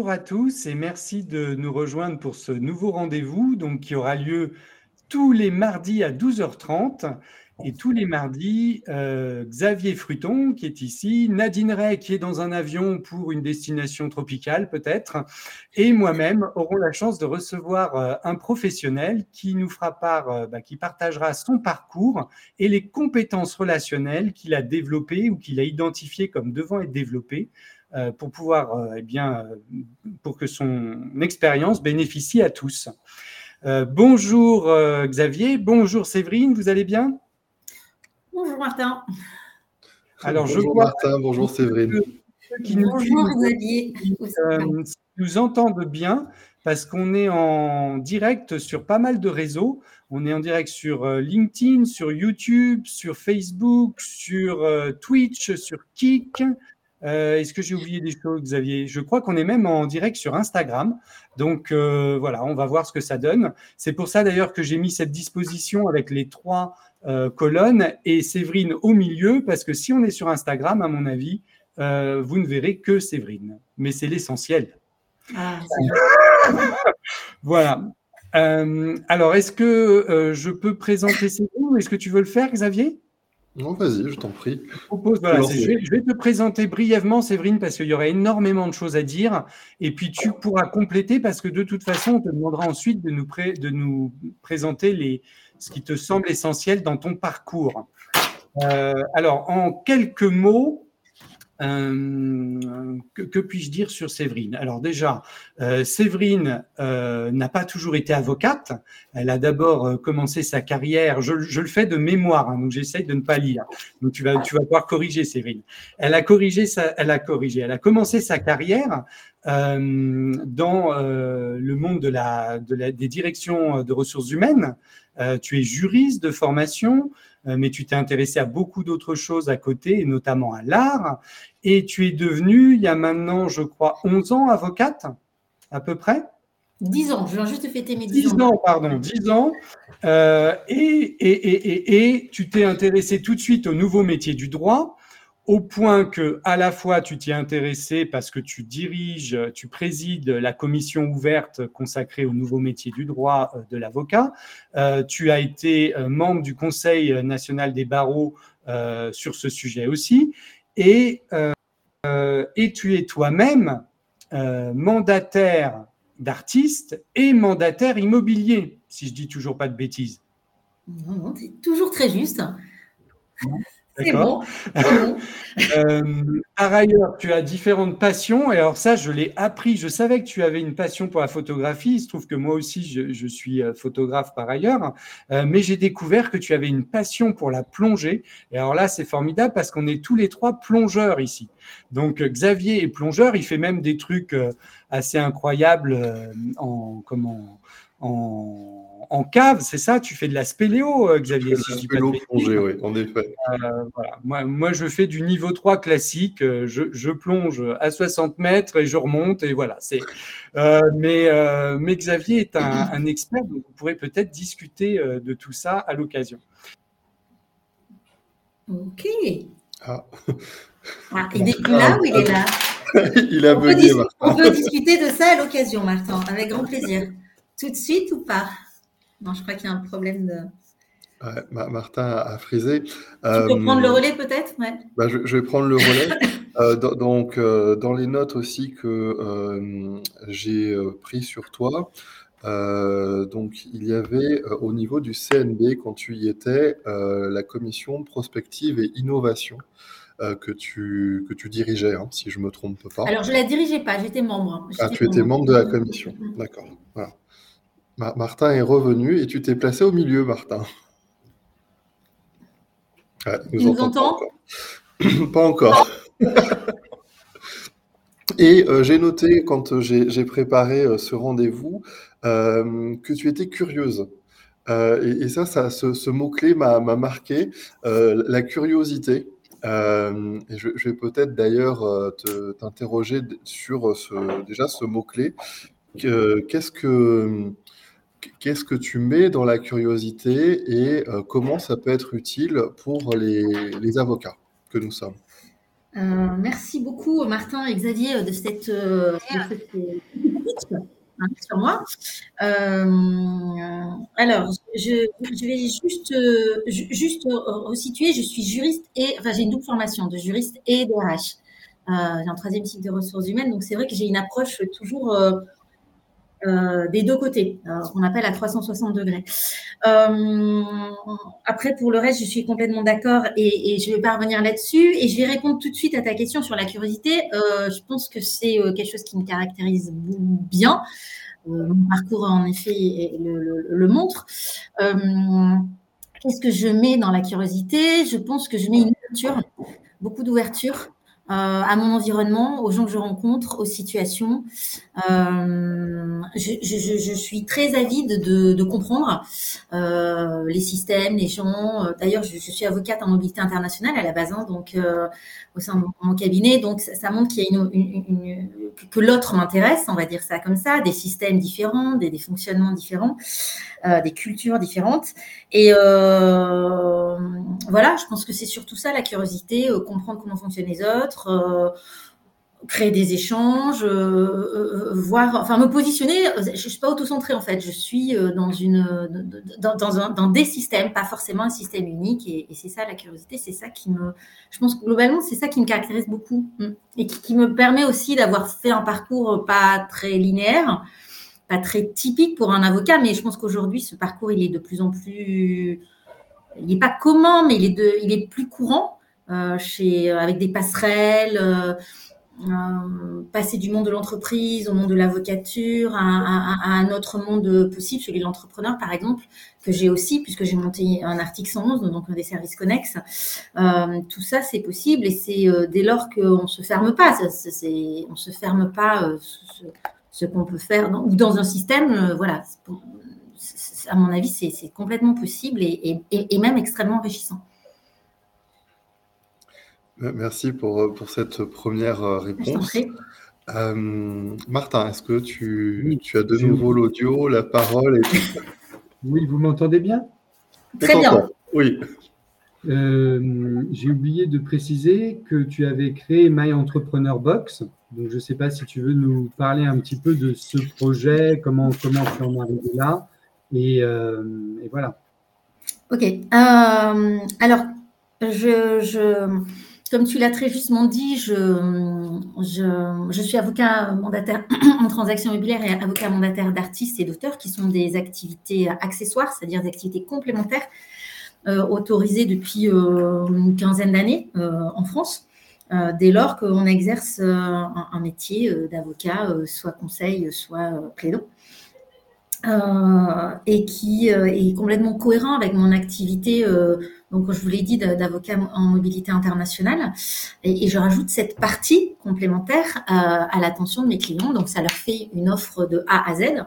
bonjour à tous et merci de nous rejoindre pour ce nouveau rendez-vous donc, qui aura lieu tous les mardis à 12h30 et tous les mardis, euh, Xavier Fruton qui est ici, Nadine Ray qui est dans un avion pour une destination tropicale peut-être, et moi-même aurons la chance de recevoir euh, un professionnel qui nous fera part, euh, bah, qui partagera son parcours et les compétences relationnelles qu'il a développées ou qu'il a identifiées comme devant être développées pour pouvoir, eh bien, pour que son expérience bénéficie à tous. bonjour Xavier, bonjour Séverine, vous allez bien? Bonjour Martin. Alors, bonjour je Martin, bonjour Séverine. Qui nous, bonjour Xavier. Euh, nous entendent bien parce qu'on est en direct sur pas mal de réseaux. On est en direct sur euh, LinkedIn, sur YouTube, sur Facebook, sur euh, Twitch, sur Kik. Est-ce que j'ai oublié des choses, Xavier? Je crois qu'on est même en direct sur Instagram. Donc voilà, on va voir ce que ça donne. C'est pour ça d'ailleurs que j'ai mis cette disposition avec les trois euh, colonne et Séverine au milieu, parce que si on est sur Instagram, à mon avis, euh, vous ne verrez que Séverine. Mais c'est l'essentiel. Ah, voilà. Euh, alors, est-ce que je peux présenter Séverine ou est-ce que tu veux le faire, Xavier? Non, vas-y, je t'en prie. Je, vais, te présenter brièvement, Séverine, parce qu'il y aura énormément de choses à dire. Et puis, tu pourras compléter, parce que de toute façon, on te demandera ensuite de nous, de nous présenter les, ce qui te semble essentiel dans ton parcours. Euh, alors, en quelques mots, euh, que, puis-je dire sur Séverine? Alors déjà, euh, Séverine n'a pas toujours été avocate. Elle a d'abord commencé sa carrière. Je, le fais de mémoire, hein, donc j'essaye de ne pas lire. Donc tu vas, tu vas pouvoir corriger Séverine. Elle a corrigé, sa, elle a corrigé. Elle a commencé sa carrière dans le monde de la, de la, des directions de ressources humaines. Euh, tu es juriste de formation, euh, mais tu t'es intéressé à beaucoup d'autres choses à côté, et notamment à l'art. Et tu es devenue, il y a maintenant, je crois, 11 ans, avocate, à peu près 10 ans, je viens juste de fêter mes 10, 10 ans. pardon, 10 ans. Euh, et, et, et, et, tu t'es intéressé tout de suite au nouveau métier du droit au point que à la fois tu t'y es intéressé parce que tu diriges, tu présides la commission ouverte consacrée au nouveau métier du droit euh, de l'avocat, euh, tu as été euh, membre du Conseil national des barreaux sur ce sujet aussi, et, et tu es toi-même mandataire d'artiste et mandataire immobilier, si je dis toujours pas de bêtises. Non, non, c'est toujours très juste. D'accord. Euh, par ailleurs, tu as différentes passions. Et alors ça, je l'ai appris. Je savais que tu avais une passion pour la photographie. Il se trouve que moi aussi, je, suis euh, photographe par ailleurs. Euh, mais j'ai découvert que tu avais une passion pour la plongée. Et alors là, c'est formidable parce qu'on est tous les trois plongeurs ici. Donc Xavier est plongeur. Il fait même des trucs assez incroyables en comment en, cave, c'est ça Tu fais de la spéléo, euh, Xavier si je spéléo plongée, oui, en effet. Euh, moi, moi, je fais du niveau 3 classique. Euh, je, plonge à 60 mètres et je remonte, et voilà. C'est, mais, mais Xavier est un, expert, donc vous pourrez peut-être discuter de tout ça à l'occasion. Ok. Ah. ah il est là ou il est là Il a on On peut discuter de ça à l'occasion, Martin, avec grand plaisir. Tout de suite ou pas? Non, je crois qu'il y a un problème de. Martin a frisé. Tu peux prendre le euh, relais peut-être? Bah, je, vais prendre le relais. Euh, donc, euh, dans les notes aussi que j'ai pris sur toi, donc il y avait au niveau du CNB, quand tu y étais, la commission prospective et innovation. que, tu, que tu dirigeais, hein, si je ne me trompe pas. Alors, je ne la dirigeais pas, j'étais membre. Ah, tu étais membre de la commission, d'accord. Voilà. Martin est revenu et tu t'es placé au milieu, Martin. il nous, entend Pas encore. et euh, j'ai noté, quand j'ai préparé euh, ce rendez-vous, euh, que tu étais curieuse. Et, ça, ça ce, mot-clé m'a marqué, la curiosité. et je, vais peut-être d'ailleurs t'interroger sur ce, déjà ce mot-clé. Qu'est-ce que Qu'est-ce que tu mets dans la curiosité et euh, comment ça peut être utile pour les, avocats que nous sommes? Merci beaucoup, Martin et Xavier, de cette, de hein, sur moi. alors, je, vais juste, juste resituer. Je suis juriste et, enfin, j'ai une double formation de juriste et DRH. Euh, j'ai un troisième cycle de ressources humaines, donc c'est vrai que j'ai une approche toujours euh, des deux côtés, euh, on appelle à 360 degrés. Euh, après, pour le reste, je suis complètement d'accord et, je vais pas revenir là-dessus. Et je vais répondre tout de suite à ta question sur la curiosité. Euh, je pense que c'est quelque chose qui me caractérise bien. mon parcours, en effet, le, le, le montre. Qu'est-ce que je mets dans la curiosité? Je pense que je mets une ouverture, beaucoup d'ouverture. Euh, à mon environnement, aux gens que je rencontre, aux situations. Euh, je, je, je, suis très avide de, de comprendre euh, les systèmes, les gens. D'ailleurs, je, suis avocate en mobilité internationale à la base, hein, donc au sein de mon, cabinet. Donc, ça, montre qu'il y a une, une, une que l'autre m'intéresse, on va dire ça comme ça, des systèmes différents, des, fonctionnements différents, des cultures différentes. Et voilà, je pense que c'est surtout ça la curiosité, comprendre comment fonctionnent les autres euh, créer des échanges, euh, euh, voir, enfin me positionner. Je, ne suis pas auto-centrée en fait. Je suis dans une, dans, dans, des systèmes, pas forcément un système unique. Et, c'est ça la curiosité, c'est ça qui me, je pense que globalement c'est ça qui me caractérise beaucoup mm. et qui, me permet aussi d'avoir fait un parcours pas très linéaire, pas très typique pour un avocat. Mais je pense qu'aujourd'hui ce parcours il est de plus en plus, il n'est pas commun, mais il est de, il est plus courant. Euh, chez, euh, avec des passerelles, euh, passer du monde de l'entreprise au monde de l'avocature, à, un autre monde possible, celui de l'entrepreneur par exemple, que j'ai aussi, puisque j'ai monté un article 111, donc des services connexes. tout ça, c'est possible et c'est dès lors qu'on ne se ferme pas, c'est, on ne se ferme pas ce, qu'on peut faire ou dans un système, voilà. À mon avis, c'est, complètement possible et, et même extrêmement enrichissant. Merci pour, pour cette première euh, réponse. Euh, Martin, est-ce que tu, tu, as de nouveau l'audio, la parole et Oui, vous m'entendez bien? Très bien. Oui. Euh, j'ai oublié de préciser que tu avais créé My Entrepreneur Box. Donc, je ne sais pas si tu veux nous parler un petit peu de ce projet, comment, comment tu en es arrivé là. Et, et voilà. Ok. alors, je, je, comme tu l'as très justement dit, je, je, suis avocat mandataire en transaction immobilière et avocat mandataire d'artistes et d'auteurs qui sont des activités accessoires, c'est-à-dire des activités complémentaires euh, autorisées depuis euh, une quinzaine d'années euh, en France, dès lors qu'on exerce un, un, métier d'avocat, soit conseil, soit plaidant. et qui est complètement cohérent avec mon activité donc je vous l'ai dit, d'avocat en mobilité internationale. Et, je rajoute cette partie complémentaire euh, à l'attention de mes clients. Donc ça leur fait une offre de A à Z.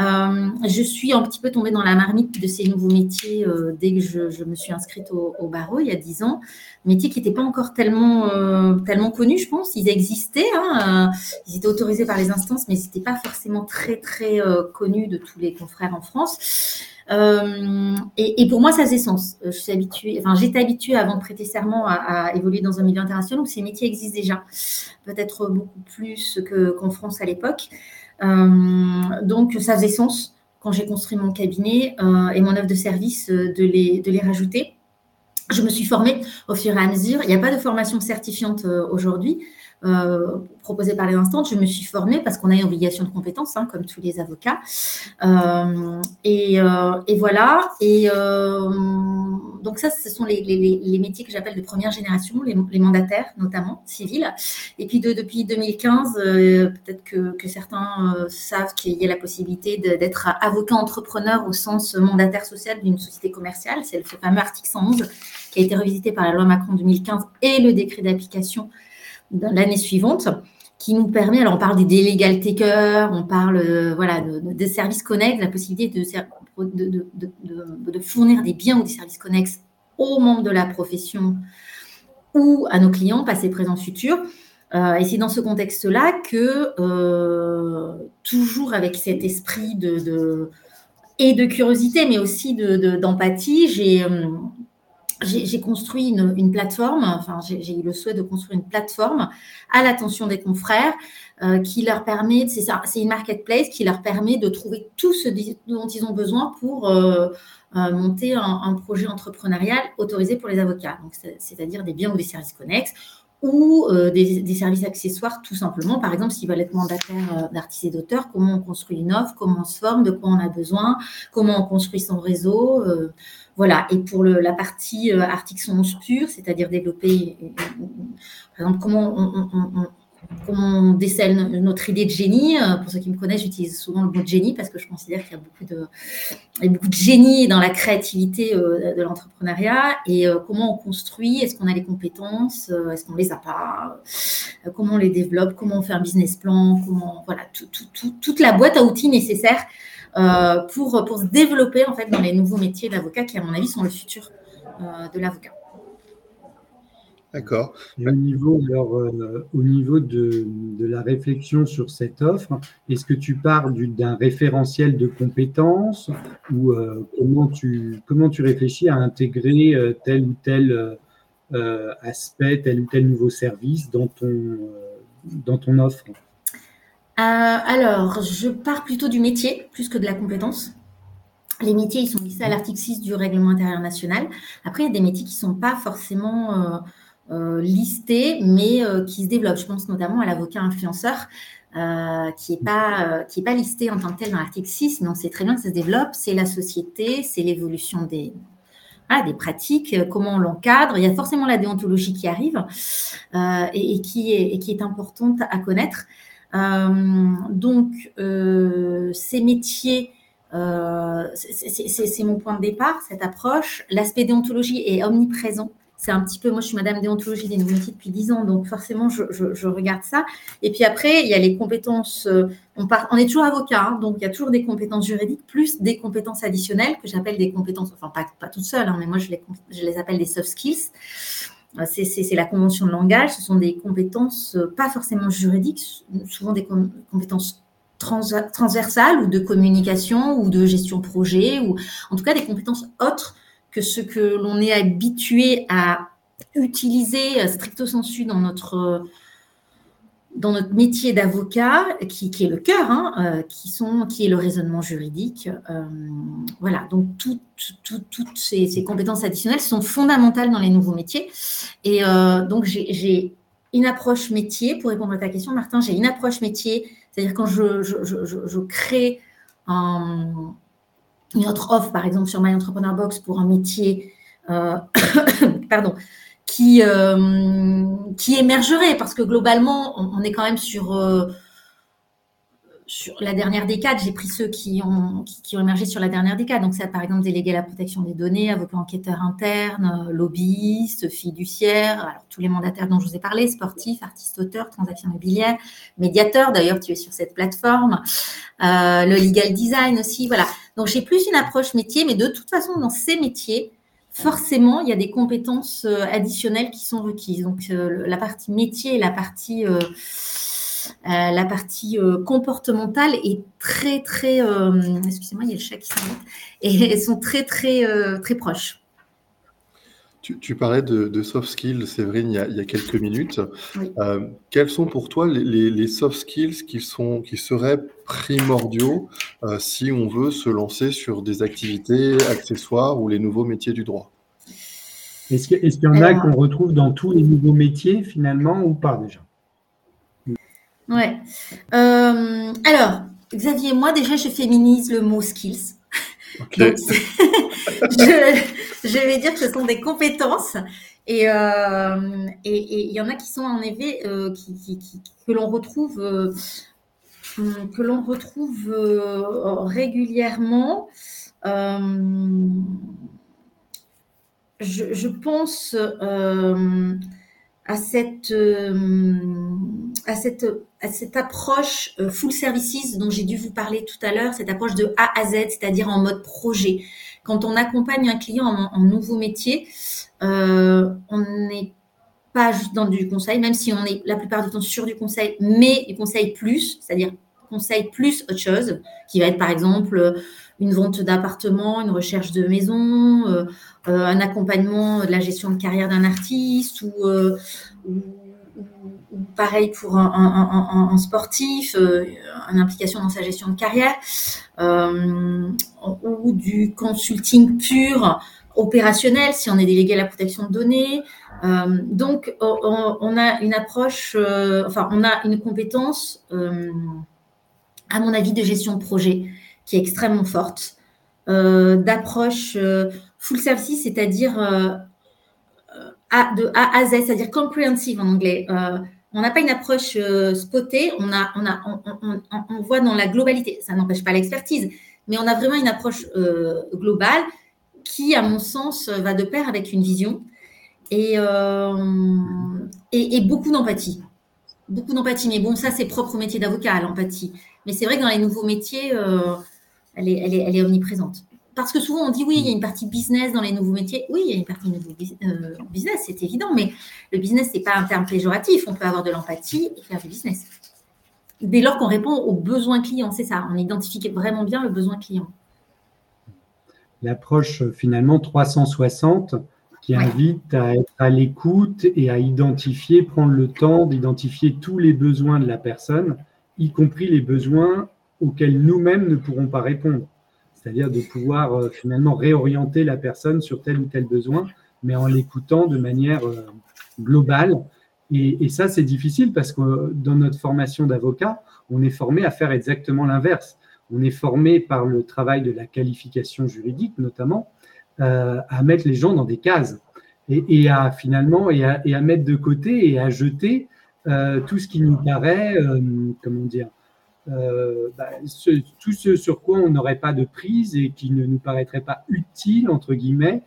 Euh, je suis un petit peu tombée dans la marmite de ces nouveaux métiers euh, dès que je, me suis inscrite au, barreau il y a dix ans. Métiers qui n'étaient pas encore tellement, tellement connus, je pense. Ils existaient, hein, ils étaient autorisés par les instances, mais c'était pas forcément très très connu de tous les confrères en France. Euh, et, pour moi, ça a sens. Euh, je suis habituée, enfin, j'étais habituée avant de prêter serment à, évoluer dans un milieu international où ces métiers existent déjà, peut-être beaucoup plus qu'en France à l'époque. Euh, donc, ça faisait sens quand j'ai construit mon cabinet et mon œuvre de service de les, de les rajouter. Je me suis formée au fur et à mesure. Il n'y a pas de formation certifiante aujourd'hui. Euh, proposée par les instances, je me suis formée parce qu'on a une obligation de compétence, hein, comme tous les avocats. Euh, et, euh, et, voilà. Et euh, donc ça, ce sont les, métiers que j'appelle de première génération, les, mandataires notamment, civils. Et puis de, depuis 2015, euh, peut-être que, que, certains savent qu'il y a la possibilité d'être avocat entrepreneur au sens mandataire social d'une société commerciale. C'est le fameux article 111 qui a été revisité par la loi Macron 2015 et le décret d'application l'année suivante qui nous permet, alors on parle des délégal takers, on parle euh, voilà, des services connexes, la possibilité de, de, fournir des biens ou des services connexes aux membres de la profession ou à nos clients, passés, présents, futurs. Euh, et c'est dans ce contexte-là que, euh, toujours avec cet esprit de, et de curiosité, mais aussi d'empathie, j'ai j'ai construit une, plateforme, enfin j'ai eu le souhait de construire une plateforme à l'attention des confrères euh, qui leur permet, c'est une marketplace qui leur permet de trouver tout ce dont ils ont besoin pour euh, euh, monter un, projet entrepreneurial autorisé pour les avocats, c'est-à-dire des biens ou des services connexes ou des, services accessoires tout simplement. Par exemple, s'ils veulent être mandataires d'artistes et d'auteurs, comment on construit une offre, comment on se forme, de quoi on a besoin, comment on construit son réseau. Voilà. Et pour la partie euh, article pur, c'est-à-dire développer, euh, euh, par exemple, comment on, on, décèle notre idée de génie. Pour ceux qui me connaissent, j'utilise souvent le mot génie parce que je considère qu'il y a beaucoup de, beaucoup de génie dans la créativité de l'entrepreneuriat. Et comment on construit? Est-ce qu'on a les compétences? Est-ce qu'on les a pas? Comment on les développe? Comment on fait un business plan? Comment voilà toute la boîte à outils nécessaires euh, pour, pour se développer en fait dans les nouveaux métiers d'avocat qui, à mon avis, sont le futur euh, de l'avocat. D'accord. Au niveau, euh, au niveau de, de, la réflexion sur cette offre, est-ce que tu pars d'un référentiel de compétences ou comment, tu, comment tu réfléchis à intégrer tel ou tel aspect, tel ou tel nouveau service dans ton, dans ton offre? Euh, alors, je pars plutôt du métier plus que de la compétence. Les métiers, ils sont listés à l'article 6 du règlement intérieur national. Après, il y a des métiers qui ne sont pas forcément euh, euh, listés, mais qui se développent. Je pense notamment à l'avocat influenceur, qui n'est pas, est pas listé en tant que tel dans l'article 6, mais on sait très bien que ça se développe. C'est la société, c'est l'évolution des, des pratiques, comment on l'encadre. Il y a forcément la déontologie qui arrive et, qui est, importante à connaître. Euh, donc, euh, ces métiers, euh, c'est mon point de départ, cette approche. L'aspect déontologie est omniprésent c'est un petit peu, moi je suis madame déontologie des nouveaux métiers depuis 10 ans, donc forcément je, regarde ça. Et puis après, il y a les compétences, on, part, on est toujours avocat, hein, donc il y a toujours des compétences juridiques, plus des compétences additionnelles que j'appelle des compétences, enfin pas, pas toutes seules, hein, mais moi je les, je les appelle des soft skills. Euh, c'est la convention de langage, ce sont des compétences euh, pas forcément juridiques, souvent des compétences transversales ou de communication ou de gestion de projet, ou en tout cas des compétences autres que ce que l'on est habitué à utiliser euh, stricto sensu dans notre dans notre métier d'avocat, qui, est le cœur, hein, euh, qui, sont, qui est le raisonnement juridique. Euh, voilà, donc toutes ces, compétences additionnelles sont fondamentales dans les nouveaux métiers. Et euh, donc, j'ai une approche métier, pour répondre à ta question, Martin, j'ai une approche métier, c'est-à-dire quand je, je, crée une autre offre, par exemple, sur My Entrepreneur Box pour un métier, pardon, qui, euh, qui émergerait, parce que globalement, on, est quand même sur, euh, sur la dernière décade. J'ai pris ceux qui ont, qui, ont émergé sur la dernière décade. Donc, ça, par exemple, délégué à la protection des données, avocat enquêteur interne, lobbyiste, fiduciaire, alors tous les mandataires dont je vous ai parlé, sportifs, artistes, auteurs, transactions immobilières, médiateur. D'ailleurs, tu es sur cette plateforme. Euh, le legal design aussi, voilà. Donc, j'ai plus une approche métier, mais de toute façon, dans ces métiers, forcément, il y a des compétences euh, additionnelles qui sont requises. Donc, euh, la partie métier et la partie, euh, comportementale est très, très, excusez-moi, il y a le chat qui s'arrête, et elles sont très, très, très proches. Tu, parlais de, soft skills, Séverine, il y a, il y a quelques minutes. quels sont pour toi les, soft skills qui, sont, qui seraient primordiaux si on veut se lancer sur des activités accessoires ou les nouveaux métiers du droit? Est-ce qu'il y en a qu'on retrouve dans tous les nouveaux métiers finalement ou pas déjà? Ouais. Euh, alors, Xavier, moi déjà, je féminise le mot skills. je, vais dire que ce sont des compétences. Et euh, il y en a qui sont en effet euh, que l'on retrouve, euh, que l'on retrouve régulièrement. Je, je, pense à cette, à cette à cette approche full services dont j'ai dû vous parler tout à l'heure, cette approche de A à Z, c'est-à-dire en mode projet. Quand on accompagne un client en, nouveau métier, euh, on n'est pas juste dans du conseil, même si on est la plupart du temps sur du conseil, mais du conseil plus, c'est-à-dire conseil plus autre chose, qui va être par exemple une vente d'appartement, une recherche de maison, un accompagnement de la gestion de carrière d'un artiste ou, pareil pour un, sportif, une implication dans sa gestion de carrière, ou du consulting pur opérationnel si on est délégué à la protection de données. Euh, donc, on, a une approche, euh, enfin, on a une compétence, euh, à mon avis, de gestion de projet qui est extrêmement forte, d'approche full service, c'est-à-dire de A à Z, c'est-à-dire comprehensive en anglais. On n'a pas une approche spotée, on, a, on, a, on, voit dans la globalité. Ça n'empêche pas l'expertise, mais on a vraiment une approche globale qui, à mon sens, va de pair avec une vision euh, et, et, beaucoup d'empathie. Beaucoup d'empathie. Mais bon, ça, c'est propre au métier d'avocat, l'empathie. Mais c'est vrai que dans les nouveaux métiers, euh, elle, est, omniprésente. Parce que souvent, on dit oui, il y a une partie business dans les nouveaux métiers. Oui, il y a une partie euh, business, c'est évident. Mais le business, ce n'est pas un terme péjoratif. On peut avoir de l'empathie et faire du business. Dès lors qu'on répond aux besoins clients, c'est ça. On identifie vraiment bien le besoin client l'approche finalement 360 qui invite à être à l'écoute et à identifier, prendre le temps d'identifier tous les besoins de la personne, y compris les besoins auxquels nous-mêmes ne pourrons pas répondre. C'est-à-dire de pouvoir euh, finalement réorienter la personne sur tel ou tel besoin, mais en l'écoutant de manière euh, globale. Et, ça, c'est difficile parce que dans notre formation d'avocat, on est formé à faire exactement l'inverse on est formé par le travail de la qualification juridique notamment euh, à mettre les gens dans des cases et, à finalement et à, mettre de côté et à jeter tout ce qui nous paraît, comment dire, bah, tout ce sur quoi on n'aurait pas de prise et qui ne nous paraîtrait pas utile entre guillemets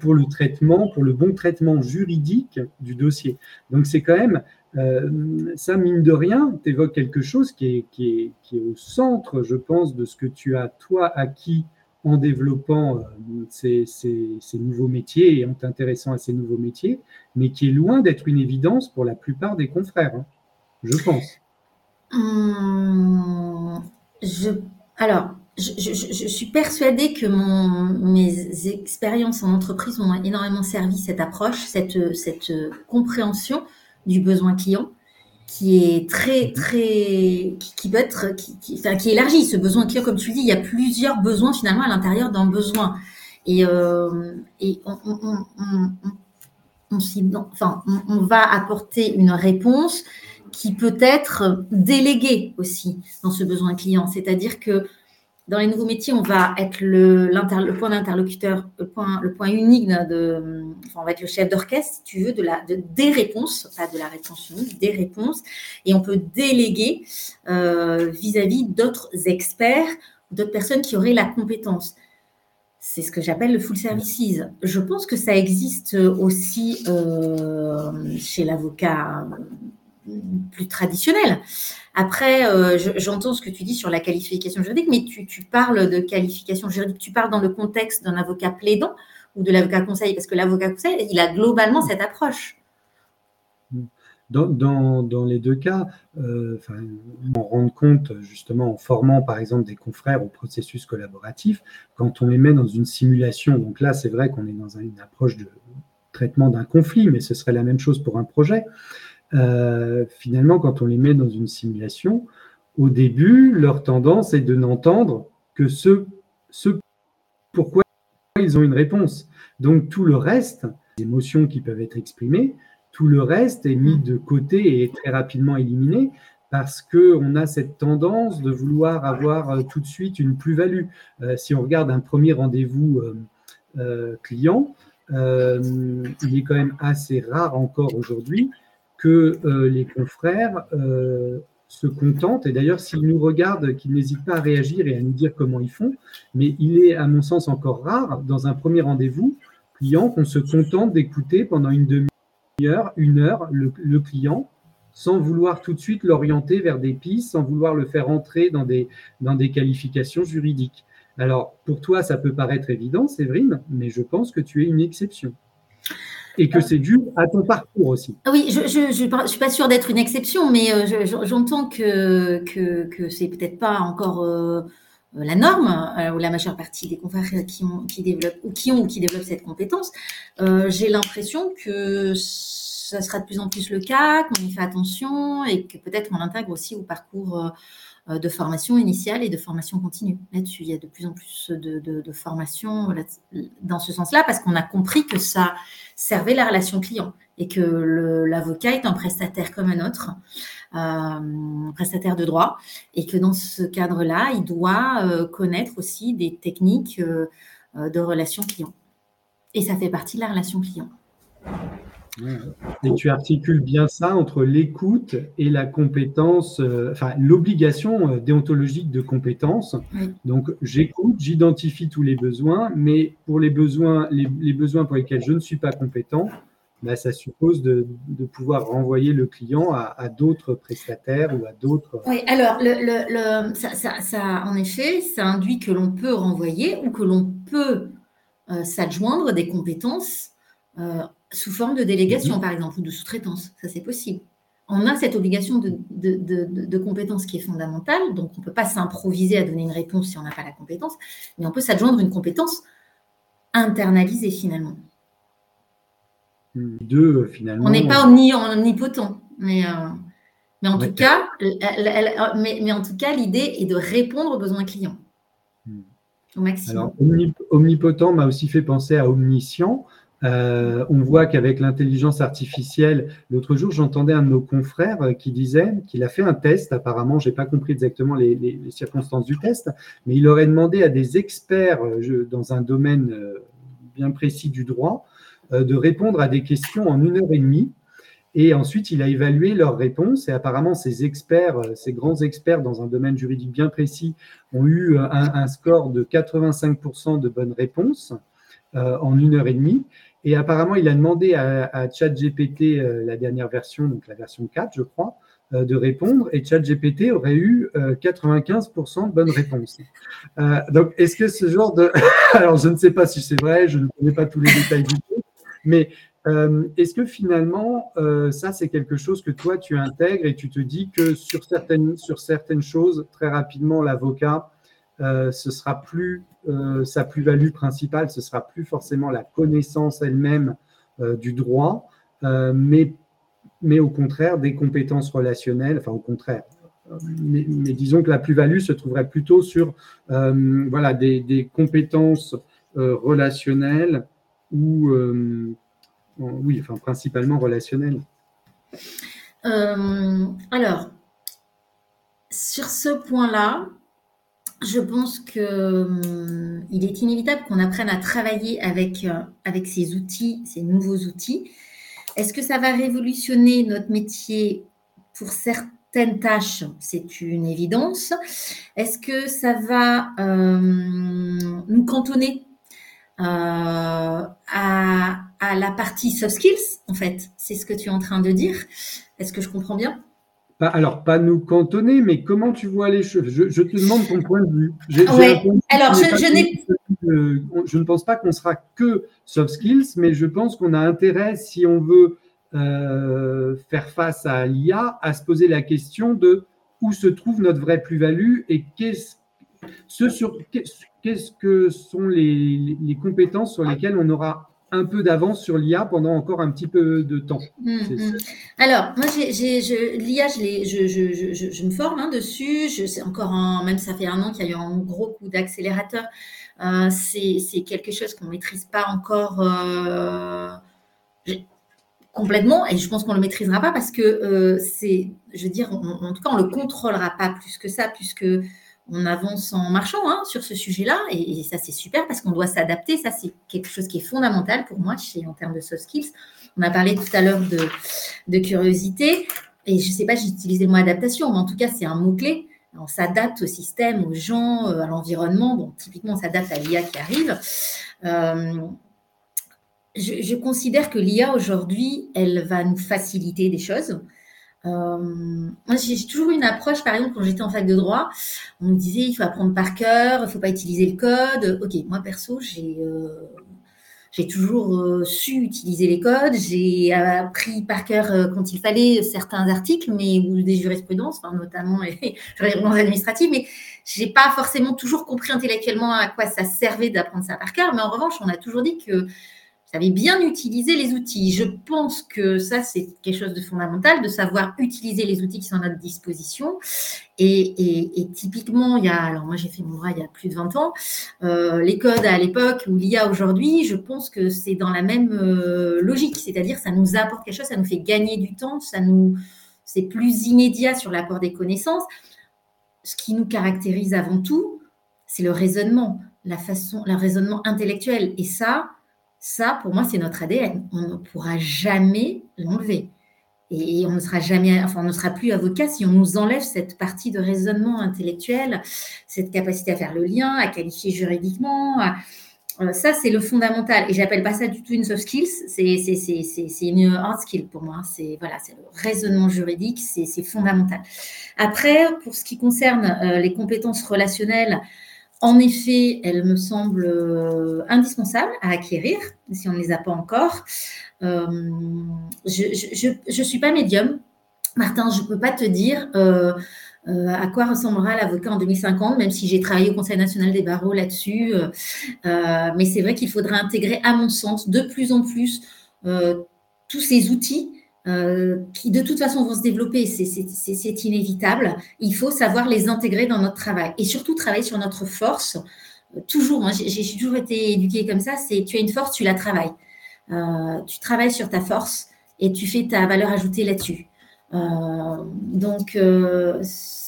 pour le traitement, pour le bon traitement juridique du dossier. Donc c'est quand même euh, ça, mine de rien, tu quelque chose qui est, qui, est, au centre, je pense, de ce que tu as, toi, acquis en développant euh, ces, nouveaux métiers et en t'intéressant à ces nouveaux métiers, mais qui est loin d'être une évidence pour la plupart des confrères, hein, je pense. Hum, je, alors, je, suis persuadée que mon, mes expériences en entreprise ont énormément servi cette approche, cette, cette compréhension du besoin client qui est très mhm. très qui, peut être qui, qui, enfin, qui élargit ce besoin client comme tu dis il y a plusieurs besoins finalement à l'intérieur d'un besoin et, euh, et on, on, on, on, enfin, on, va apporter une réponse qui peut être déléguée aussi dans ce besoin client c'est-à-dire que dans les nouveaux métiers, on va être le, point d'interlocuteur, le point, unique de, enfin, on va être le chef d'orchestre, si tu veux, de la, de, des réponses, pas de la réponse unique, des réponses, et on peut déléguer euh, vis-à-vis d'autres experts, d'autres personnes qui auraient la compétence. C'est ce que j'appelle le full services. Je pense que ça existe aussi euh, chez l'avocat plus traditionnel. Après, euh, j'entends ce que tu dis sur la qualification juridique, mais tu, parles de qualification juridique, tu parles dans le contexte d'un avocat plaidant ou de l'avocat conseil, parce que l'avocat conseil, il a globalement cette approche. Dans, les deux cas, euh, on rend compte justement en formant par exemple des confrères au processus collaboratif, quand on les met dans une simulation, donc là c'est vrai qu'on est dans une approche de traitement d'un conflit, mais ce serait la même chose pour un projet. Euh, finalement, quand on les met dans une simulation, au début, leur tendance est de n'entendre que ce, pourquoi ils ont une réponse. Donc tout le reste, les émotions qui peuvent être exprimées, tout le reste est mis de côté et très rapidement éliminé parce qu'on a cette tendance de vouloir avoir euh, tout de suite une plus-value. Euh, si on regarde un premier rendez-vous client, il est quand même assez rare encore aujourd'hui que euh, les confrères euh, se contentent, et d'ailleurs s'ils nous regardent, qu'ils n'hésitent pas à réagir et à nous dire comment ils font, mais il est à mon sens encore rare, dans un premier rendez-vous client, qu'on se contente d'écouter pendant une demi-heure, une heure, le, client, sans vouloir tout de suite l'orienter vers des pistes, sans vouloir le faire entrer dans des, dans des qualifications juridiques. Alors, pour toi, ça peut paraître évident, Séverine, mais je pense que tu es une exception et que c'est dû à ton parcours aussi. Ah oui, je ne suis pas sûre d'être une exception, mais euh, j'entends que, que, que c'est peut-être pas encore euh, la norme, ou la majeure partie des confrères qui ont, qui développent, ou qui ont ou qui développent cette compétence, j'ai l'impression que ça sera de plus en plus le cas, qu'on y fait attention et que peut-être on l'intègre aussi au parcours euh, de formation initiale et de formation continue. Là-dessus, il y a de plus en plus de, formations dans ce sens-là parce qu'on a compris que ça servait la relation client et que l'avocat est un prestataire comme un autre, euh, prestataire de droit, et que dans ce cadre-là, il doit euh, connaître aussi des techniques de relation client. Et ça fait partie de la relation client. Et tu articules bien ça entre l'écoute et la compétence, euh, enfin l'obligation euh, déontologique de compétence. Donc j'écoute, j'identifie tous les besoins, mais pour les besoins, les, besoins pour lesquels je ne suis pas compétent, bah, ça suppose de, pouvoir renvoyer le client à, d'autres prestataires ou à d'autres. Oui, alors le, ça, en effet, ça induit que l'on peut renvoyer ou que l'on peut euh, s'adjoindre des compétences sous forme de délégation, mhm. par exemple, ou de sous-traitance. Ça, c'est possible. On a cette obligation de, de, compétence qui est fondamentale, donc on ne peut pas s'improviser à donner une réponse si on n'a pas la compétence, mais on peut s'adjoindre une compétence internalisée finalement. Deux, finalement. On n'est pas omnipotent, mais, euh, mais, en tout cas, mais, mais, en tout cas, l'idée est de répondre aux besoins clients hmm. au maximum. omnipotent m'a aussi fait penser à omniscient. Euh, on voit qu'avec l'intelligence artificielle, l'autre jour, j'entendais un de nos confrères euh, qui disait qu'il a fait un test. Apparemment, j'ai pas compris exactement les, circonstances du test, mais il aurait demandé à des experts euh, dans un domaine bien précis du droit de répondre à des questions en une heure et demie. Et ensuite, il a évalué leurs réponses. Et apparemment, ces experts, ces grands experts dans un domaine juridique bien précis, ont eu un score de 85% de bonnes réponses en une heure et demie. Et apparemment, il a demandé à, ChatGPT, euh, la dernière version, donc la version 4, je crois, euh, de répondre. Et ChatGPT aurait eu 95% euh, de bonnes réponses. donc, est-ce que ce genre de... Alors, je ne sais pas si c'est vrai, je ne connais pas tous les détails du tout, mais est-ce que finalement, ça, c'est quelque chose que toi, tu intègres et tu te dis que sur certaines, sur certaines choses, très rapidement, l'avocat euh, ce sera plus euh, sa plus-value principale, ce sera plus forcément la connaissance elle-même euh, du droit, mais, mais au contraire des compétences relationnelles, enfin au contraire. Mais, disons que la plus-value se trouverait plutôt sur voilà, des, compétences relationnelles ou, oui, enfin principalement relationnelles. alors, sur ce point-là, je pense qu'il hum, est inévitable qu'on apprenne à travailler avec, euh, avec ces outils, ces nouveaux outils. Est-ce que ça va révolutionner notre métier pour certaines tâches? C'est une évidence. Est-ce que ça va hum, nous cantonner euh, à, à la partie soft skills, en fait C'est ce que tu es en train de dire. Est-ce que je comprends bien? Alors, pas nous cantonner, mais comment tu vois les choses je, te demande ton point de vue. alors, je, je, ne pense pas qu'on sera que soft skills, mais je pense qu'on a intérêt, si on veut euh, faire face à l'IA, à se poser la question de où se trouve notre vraie plus-value et qu'est-ce ce sur, qu'est-ce que sont les, les, compétences sur lesquelles on aura un peu d'avance sur l'IA pendant encore un petit peu de temps. Hum, hum. Alors, moi, l'IA, je, je, je, je, me forme hein, dessus. Je, c'est encore un, même ça fait un an qu'il y a eu un gros coup d'accélérateur. Euh, c'est, quelque chose qu'on ne maîtrise pas encore euh, complètement et je pense qu'on ne le maîtrisera pas parce que euh, c'est, je veux dire, en tout cas, on ne le contrôlera pas plus que ça, puisque on avance en marchant hein, sur ce sujet-là et, ça c'est super parce qu'on doit s'adapter. Ça c'est quelque chose qui est fondamental pour moi chez, en termes de soft skills. On a parlé tout à l'heure de, curiosité et je ne sais pas, j'ai utilisé le mot adaptation, mais en tout cas c'est un mot-clé. On s'adapte au système, aux gens, euh, à l'environnement. Bon, typiquement, on s'adapte à l'IA qui arrive. Euh, je, considère que l'IA aujourd'hui, elle va nous faciliter des choses. Euh, moi, j'ai toujours eu une approche, par exemple, quand j'étais en fac de droit, on me disait il faut apprendre par cœur, il faut pas utiliser le code. Ok, moi perso, j'ai, euh, j'ai toujours su utiliser les codes, j'ai appris par cœur quand il fallait certains articles, mais ou des jurisprudences, notamment les jurisprudences administratives, mais j'ai pas forcément toujours compris intellectuellement à quoi ça servait d'apprendre ça par cœur. Mais en revanche, on a toujours dit que j'avais bien utilisé les outils. Je pense que ça, c'est quelque chose de fondamental, de savoir utiliser les outils qui sont à notre disposition. Et, typiquement, il y a, alors moi j'ai fait mon droit il y a plus de 20 ans, euh, les codes à l'époque ou l'IA aujourd'hui, je pense que c'est dans la même euh, logique, c'est-à-dire ça nous apporte quelque chose, ça nous fait gagner du temps, ça nous, c'est plus immédiat sur l'apport des connaissances. Ce qui nous caractérise avant tout, c'est le raisonnement, la façon, le raisonnement intellectuel. Et ça, ça, pour moi, c'est notre ADN. On ne pourra jamais l'enlever. Et on ne sera jamais, enfin, on ne sera plus avocat si on nous enlève cette partie de raisonnement intellectuel, cette capacité à faire le lien, à qualifier juridiquement. Euh, ça, c'est le fondamental. Et j'appelle pas ça du tout une soft skills, c'est une hard skill pour moi. C'est voilà, le raisonnement juridique, c'est fondamental. Après, pour ce qui concerne euh, les compétences relationnelles, en effet, elles me semblent euh, indispensables à acquérir si on ne les a pas encore. Euh, je ne suis pas médium. Martin, je ne peux pas te dire euh, à quoi ressemblera l'avocat en 2050, même si j'ai travaillé au Conseil national des barreaux là-dessus. mais c'est vrai qu'il faudra intégrer, à mon sens, de plus en plus tous ces outils euh, qui de toute façon vont se développer, c'est inévitable. Il faut savoir les intégrer dans notre travail et surtout travailler sur notre force. Euh, toujours, hein, j'ai toujours été éduquée comme ça, c'est tu as une force, tu la travailles. Euh, tu travailles sur ta force et tu fais ta valeur ajoutée là-dessus. donc,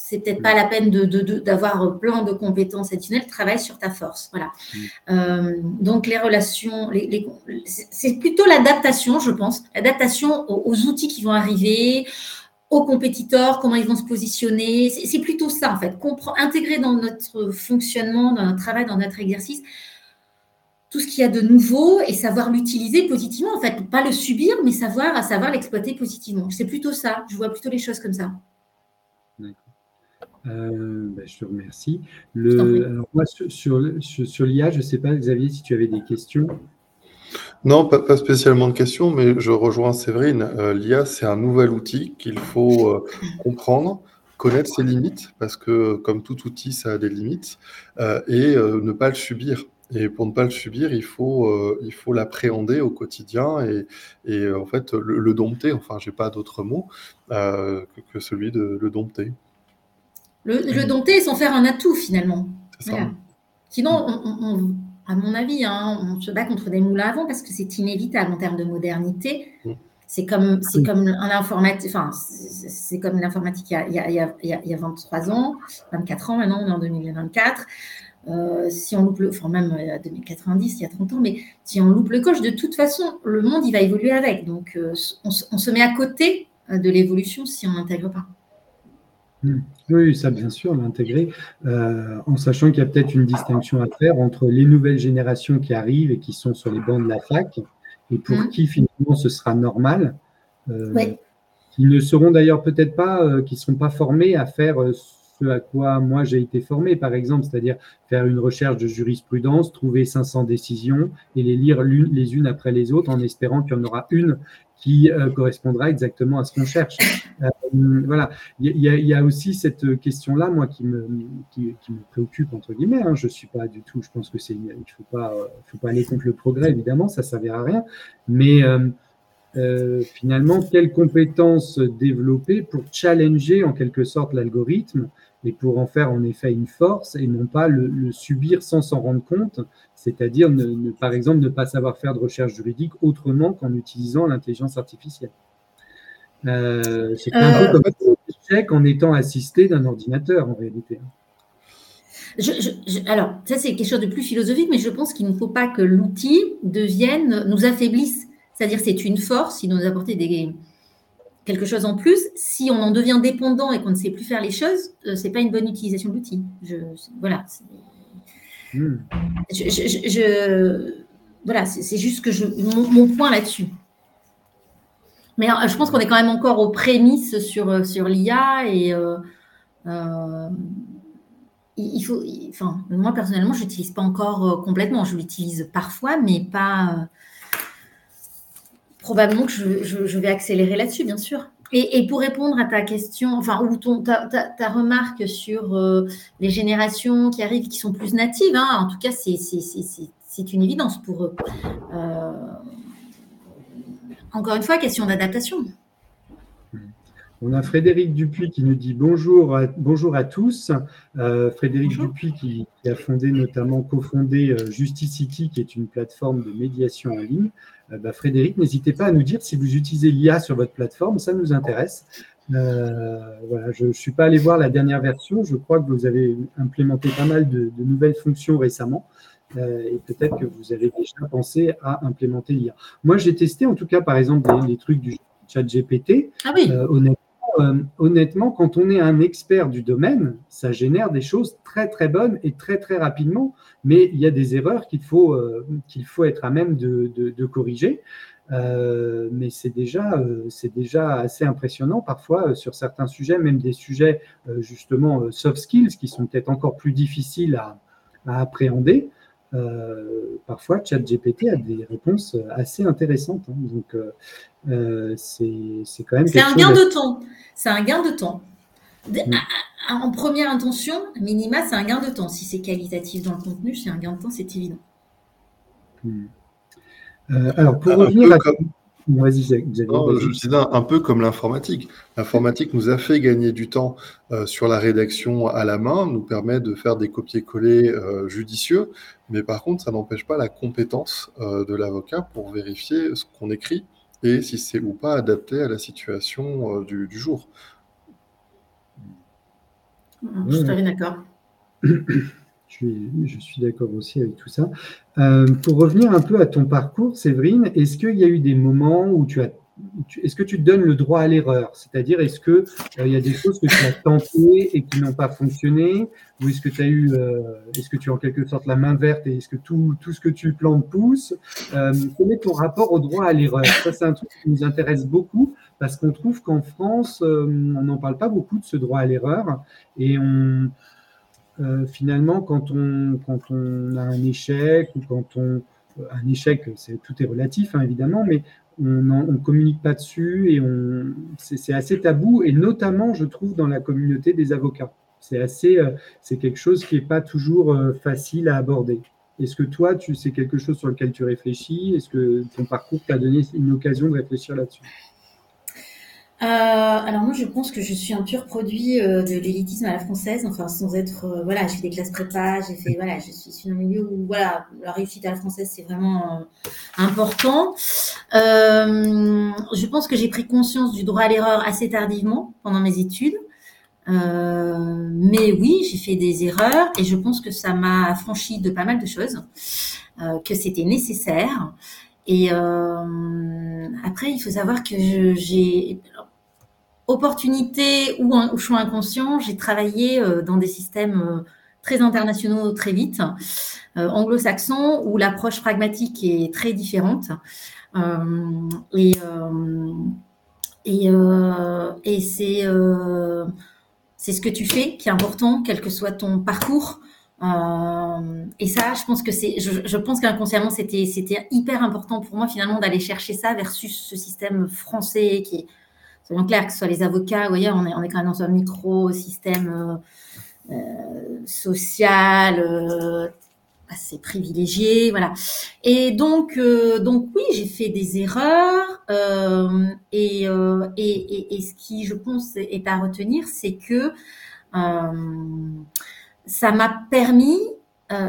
c'est peut-être pas la peine d'avoir de, plein de compétences additionnelles, travaille sur ta force. Voilà. Mm. Euh, donc les relations, c'est plutôt l'adaptation, je pense, l'adaptation aux, outils qui vont arriver, aux compétiteurs, comment ils vont se positionner. C'est plutôt ça, en fait, intégrer dans notre fonctionnement, dans notre travail, dans notre exercice, tout ce qu'il y a de nouveau et savoir l'utiliser positivement, en fait, pas le subir, mais savoir, savoir l'exploiter positivement. C'est plutôt ça, je vois plutôt les choses comme ça. Euh, ben, je te remercie. Le, moi, sur, sur, l'IA, je ne sais pas, Xavier, si tu avais des questions. Non, pas, spécialement de questions, mais je rejoins Séverine. Euh, L'IA, c'est un nouvel outil qu'il faut euh, comprendre, connaître ses limites, parce que comme tout outil, ça a des limites, et ne pas le subir. Et pour ne pas le subir, il faut, il faut l'appréhender au quotidien et, et en fait le, dompter. Enfin, j'ai pas d'autre mot que, que, celui de le dompter. Le, le, dompter sans faire un atout finalement. Sinon, on, à mon avis, hein, on se bat contre des moulins avant parce que c'est inévitable en termes de modernité. Mm. C'est comme, c'est comme l'informatique, enfin, c'est comme l'informatique il, il, il, y a 23 ans, 24 ans maintenant, on est en 2024. Euh, si on loupe le, enfin même euh, 2090, il y a 30 ans, mais si on loupe le coche, de toute façon, le monde, il va évoluer avec. Donc, euh, on, on, se met à côté euh, de l'évolution si on n'intègre pas. Oui, ça bien sûr, l'intégrer, euh, en sachant qu'il y a peut-être une distinction à faire entre les nouvelles générations qui arrivent et qui sont sur les bancs de la fac, et pour hmm. qui finalement ce sera normal, euh, qui ne seront d'ailleurs peut-être pas, euh, qui ne sont pas formés à faire ce à quoi moi j'ai été formé, par exemple, c'est-à-dire faire une recherche de jurisprudence, trouver 500 décisions et les lire les unes après les autres en espérant qu'il y en aura une qui euh, correspondra exactement à ce qu'on cherche. Euh, voilà, il y, a aussi cette question-là, moi, qui me, préoccupe, entre guillemets. Hein. Je ne suis pas du tout, je pense que c'est, il ne faut pas, faut pas aller contre le progrès, évidemment, ça ne servira à rien. Mais euh, finalement, quelles compétences développer pour challenger en quelque sorte l'algorithme et pour en faire en effet une force et non pas le, subir sans s'en rendre compte, c'est-à-dire ne, par exemple ne pas savoir faire de recherche juridique autrement qu'en utilisant l'intelligence artificielle. Euh, c'est un peu euh, comme un échec en étant assisté d'un ordinateur en réalité. alors, ça c'est quelque chose de plus philosophique, mais je pense qu'il ne faut pas que l'outil devienne, nous affaiblisse. C'est-à-dire c'est une force, il nous apporter des, quelque chose en plus, si on en devient dépendant et qu'on ne sait plus faire les choses, euh, c'est pas une bonne utilisation de l'outil. Je, voilà. Hmm. Je, voilà, c'est juste que je, mon, point là-dessus. Mais euh, je pense qu'on est quand même encore aux prémices sur, euh, sur l'IA et il faut, enfin, moi personnellement, je n'utilise pas encore complètement. Je l'utilise parfois, mais pas. Probablement que je vais accélérer là-dessus, bien sûr. Et, pour répondre à ta question, enfin, ou ton, ta, remarque sur euh, les générations qui arrivent, qui sont plus natives, hein, en tout cas, c'est une évidence pour eux. Euh, encore une fois, question d'adaptation. On a Frédéric Dupuis qui nous dit bonjour à, bonjour à tous. Euh, Frédéric Dupuis qui, a fondé notamment, cofondé Justicity, qui est une plateforme de médiation en ligne. Euh, bah, Frédéric, n'hésitez pas à nous dire si vous utilisez l'IA sur votre plateforme, ça nous intéresse. Euh, voilà, je ne suis pas allé voir la dernière version, je crois que vous avez implémenté pas mal de, nouvelles fonctions récemment. Euh, et peut-être que vous avez déjà pensé à implémenter l'IA. Moi, j'ai testé en tout cas, par exemple, les, trucs du chat GPT. Ah oui. Euh, honnêtement, quand on est un expert du domaine, ça génère des choses très très bonnes et très très rapidement. Mais il y a des erreurs qu'il faut, euh, qu'il faut être à même de, corriger. Euh, mais c'est déjà, c'est déjà assez impressionnant parfois sur certains sujets, même des sujets justement soft skills qui sont peut-être encore plus difficiles à, appréhender. parfois, ChatGPT a des réponses assez intéressantes. Hein. donc, euh, c'est quand même. C'est un gain de temps. C'est un gain de temps. En première intention, minima, c'est un gain de temps. Si c'est qualitatif dans le contenu, c'est un gain de temps, c'est évident. Hmm. Euh, alors, pour revenir à. je un peu comme l'informatique. L'informatique nous a fait gagner du temps euh, sur la rédaction à la main, nous permet de faire des copier-coller judicieux, mais par contre, ça n'empêche pas la compétence de l'avocat pour vérifier ce qu'on écrit et si c'est ou pas adapté à la situation euh, du, jour. Je suis d'accord. Je suis, d'accord aussi avec tout ça. Euh, pour revenir un peu à ton parcours, Séverine, est-ce qu'il y a eu des moments où tu as est-ce que tu te donnes le droit à l'erreur? C'est-à-dire, est-ce qu'il euh, y a des choses que tu as tentées et qui n'ont pas fonctionné? Ou est-ce que tu as eu, euh, est-ce que tu as en quelque sorte la main verte et est-ce que tout, tout ce que tu plantes pousse? Euh, Quel est ton rapport au droit à l'erreur? Ça, c'est un truc qui nous intéresse beaucoup parce qu'on trouve qu'en France, on n'en parle pas beaucoup de ce droit à l'erreur et finalement, quand on, quand on a un échec ou quand on, un échec, c'est tout est relatif hein, évidemment, mais on ne communique pas dessus et c'est assez tabou, et notamment, je trouve, dans la communauté des avocats. C'est euh, c'est quelque chose qui n'est pas toujours euh, facile à aborder. Est-ce que toi, tu sais quelque chose sur lequel tu réfléchis? Est-ce que ton parcours t'a donné une occasion de réfléchir là-dessus? Euh, alors moi, je pense que je suis un pur produit euh, de l'élitisme à la française, enfin sans être, euh, voilà, j'ai fait des classes prépa, j'ai fait, voilà, je suis dans un milieu où, voilà, la réussite à la française c'est vraiment important. je pense que j'ai pris conscience du droit à l'erreur assez tardivement pendant mes études, mais oui, j'ai fait des erreurs et je pense que ça m'a affranchi de pas mal de choses, que c'était nécessaire. Et après, il faut savoir que j'ai opportunité ou, choix inconscient, j'ai travaillé euh, dans des systèmes euh, très internationaux très vite, euh, anglo-saxons, où l'approche pragmatique est très différente. et c'est ce que tu fais qui est important, quel que soit ton parcours. et ça, je pense que c'est, je, pense qu'inconsciemment, c'était hyper important pour moi finalement d'aller chercher ça versus ce système français qui est soyons clairs, que ce soit les avocats ou ailleurs, on est, on est quand même dans un micro-système euh, euh, social euh, assez privilégié, voilà. Et donc, donc oui, j'ai fait des erreurs et, et, et, ce qui, je pense, est à retenir, c'est que ça m'a permis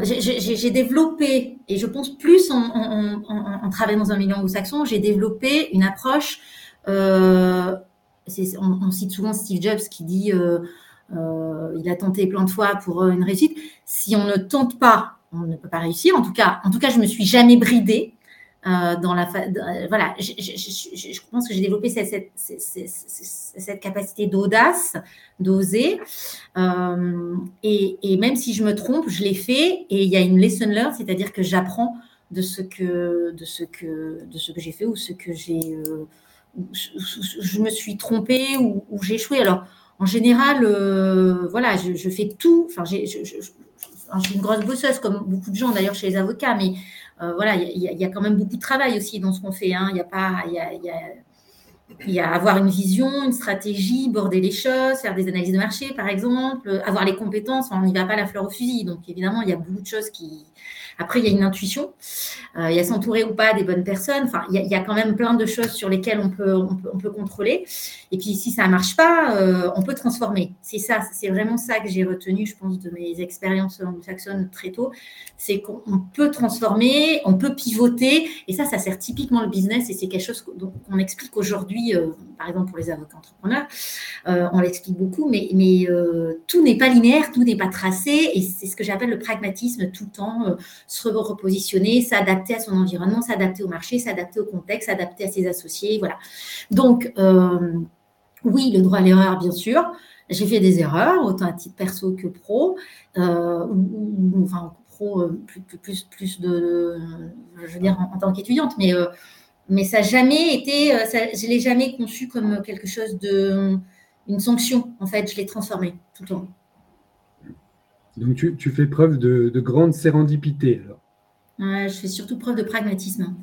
j'ai développé, et je pense plus en, en, en, en travaillant dans un milieu anglo-saxon, j'ai développé une approche euh, on, cite souvent Steve Jobs qui dit euh, euh, il a tenté plein de fois pour une réussite. Si on ne tente pas, on ne peut pas réussir. En tout cas, en tout cas, je me suis jamais bridée. dans la voilà, je, pense que j'ai développé cette, capacité d'audace, d'oser. et, même si je me trompe, je l'ai fait et il y a une lesson learned, c'est-à-dire que j'apprends de ce que que que j'ai fait ou ce que j'ai je me suis trompée ou, j'ai échoué. Alors, en général, voilà, je, fais tout. Enfin, j'ai, je, suis une grosse bosseuse, comme beaucoup de gens d'ailleurs chez les avocats, mais voilà, il y, a quand même beaucoup de travail aussi dans ce qu'on fait. Hein. Il n'y a pas, y a, y a avoir une vision, une stratégie, border les choses, faire des analyses de marché, par exemple, avoir les compétences. on n'y va pas la fleur au fusil. Donc, évidemment, il y a beaucoup de choses qui, après, il y a une intuition. Euh, il y a s'entourer ou pas des bonnes personnes. Enfin, il y, a, quand même plein de choses sur lesquelles on peut, on peut, contrôler. Et puis, si ça ne marche pas, euh, on peut transformer. C'est ça, c'est vraiment ça que j'ai retenu, je pense, de mes expériences anglo-saxonnes très tôt. C'est qu'on peut transformer, on peut pivoter. Et ça, ça sert typiquement le business. Et c'est quelque chose qu'on explique aujourd'hui, euh, par exemple, pour les avocats entrepreneurs. on l'explique beaucoup, mais, mais tout n'est pas linéaire, tout n'est pas tracé. Et c'est ce que j'appelle le pragmatisme tout le temps se repositionner, s'adapter à son environnement, s'adapter au marché, s'adapter au contexte, s'adapter à ses associés. Voilà. Donc, euh, oui, le droit à l'erreur, bien sûr. J'ai fait des erreurs, autant à titre perso que pro, euh, ou, enfin pro euh, plus, plus, plus de, je veux dire en, tant qu'étudiante, mais mais ça jamais été, je l'ai jamais conçu comme quelque chose de, une sanction. En fait, je l'ai transformé tout le temps. Donc tu, fais preuve de, grande sérendipité alors. je fais surtout preuve de pragmatisme.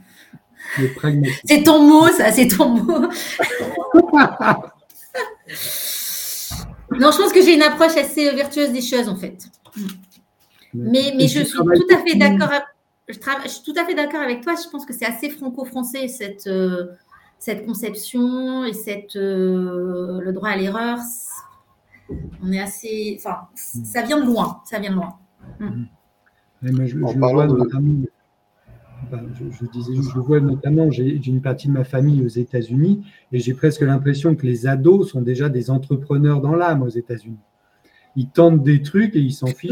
C'est ton mot, ça, c'est ton mot. non, je pense que j'ai une approche assez vertueuse des choses en fait. Mais, mais je suis tout à fait d'accord. Je, suis tout à fait d'accord avec toi. Je pense que c'est assez franco-français cette, euh, cette conception et cette, euh, le droit à l'erreur on est assez. Enfin, ça vient de loin. Ça vient de loin. Hmm. je, vois notamment, je, disais, je vois notamment, j'ai une partie de ma famille aux États-Unis et j'ai presque l'impression que les ados sont déjà des entrepreneurs dans l'âme aux États-Unis. Ils tentent des trucs et ils s'en fichent.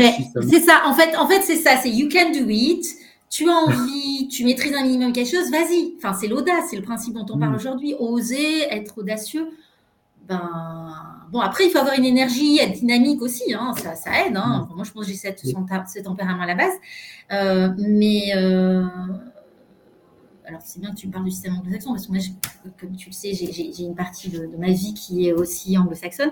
c'est ça, en fait, en fait c'est ça, c'est you can do it. Tu as envie, tu maîtrises un minimum quelque chose, vas-y. Enfin, c'est l'audace, c'est le principe dont on parle hmm. aujourd'hui. Oser, être audacieux. Ben, bon, après, il faut avoir une énergie, être dynamique aussi, hein, ça, ça, aide. Hein. Mm. moi, je pense que j'ai cette, ce tempérament à la base. Euh, mais, euh, alors, c'est bien que tu parles du système anglo-saxon, parce que moi, comme tu le sais, j'ai une partie de, ma vie qui est aussi anglo-saxonne.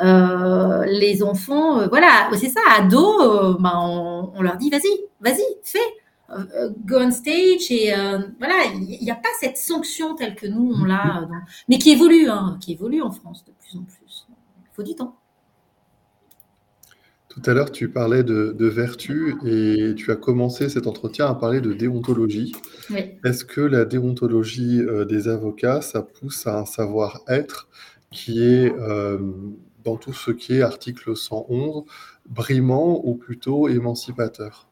Euh, les enfants, voilà, c'est ça, ados, ben, on, on leur dit, vas-y, vas-y, fais go on stage et euh, voilà, il n'y a pas cette sanction telle que nous on l'a, euh, mais qui évolue, hein, qui évolue en France de plus en plus. Il faut du temps. Tout à l'heure, tu parlais de, vertu et tu as commencé cet entretien à parler de déontologie. Est-ce que la déontologie des avocats, ça pousse à un savoir-être qui est, dans tout ce qui est article 111, brimant ou plutôt émancipateur?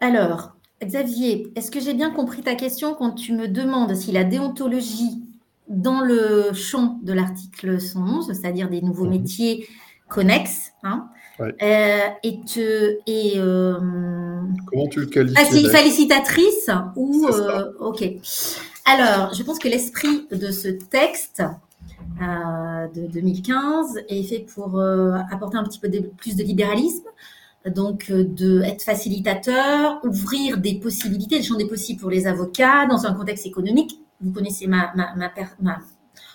Alors, Xavier, est-ce que j'ai bien compris ta question quand tu me demandes si la déontologie dans le champ de l'article 111, c'est-à-dire des nouveaux mhm. métiers connexes, hein, euh, est, euh, comment tu le qualifies Félicitatrice ou euh, ok. Alors, je pense que l'esprit de ce texte de 2015 est fait pour apporter un petit peu plus de libéralisme, donc euh, de être facilitateur, ouvrir des possibilités, le champ des possibles pour les avocats dans un contexte économique. Vous connaissez ma,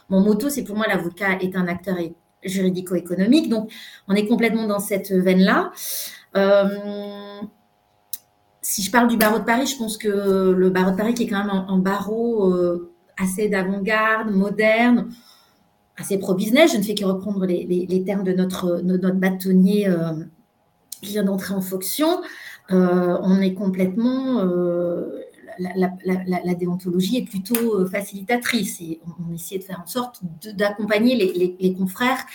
mon motto, c'est pour moi l'avocat est un acteur juridico-économique. Donc on est complètement dans cette veine-là. Euh, si je parle du barreau de Paris, je pense que le barreau de Paris qui est quand même un, barreau euh, assez d'avant-garde, moderne, assez pro-business, je ne fais que reprendre les, termes de notre, notre bâtonnier vient d'entrer en fonction, euh, on est complètement. Euh, la, déontologie est plutôt euh, facilitatrice et on, essaie de faire en sorte d'accompagner les, confrères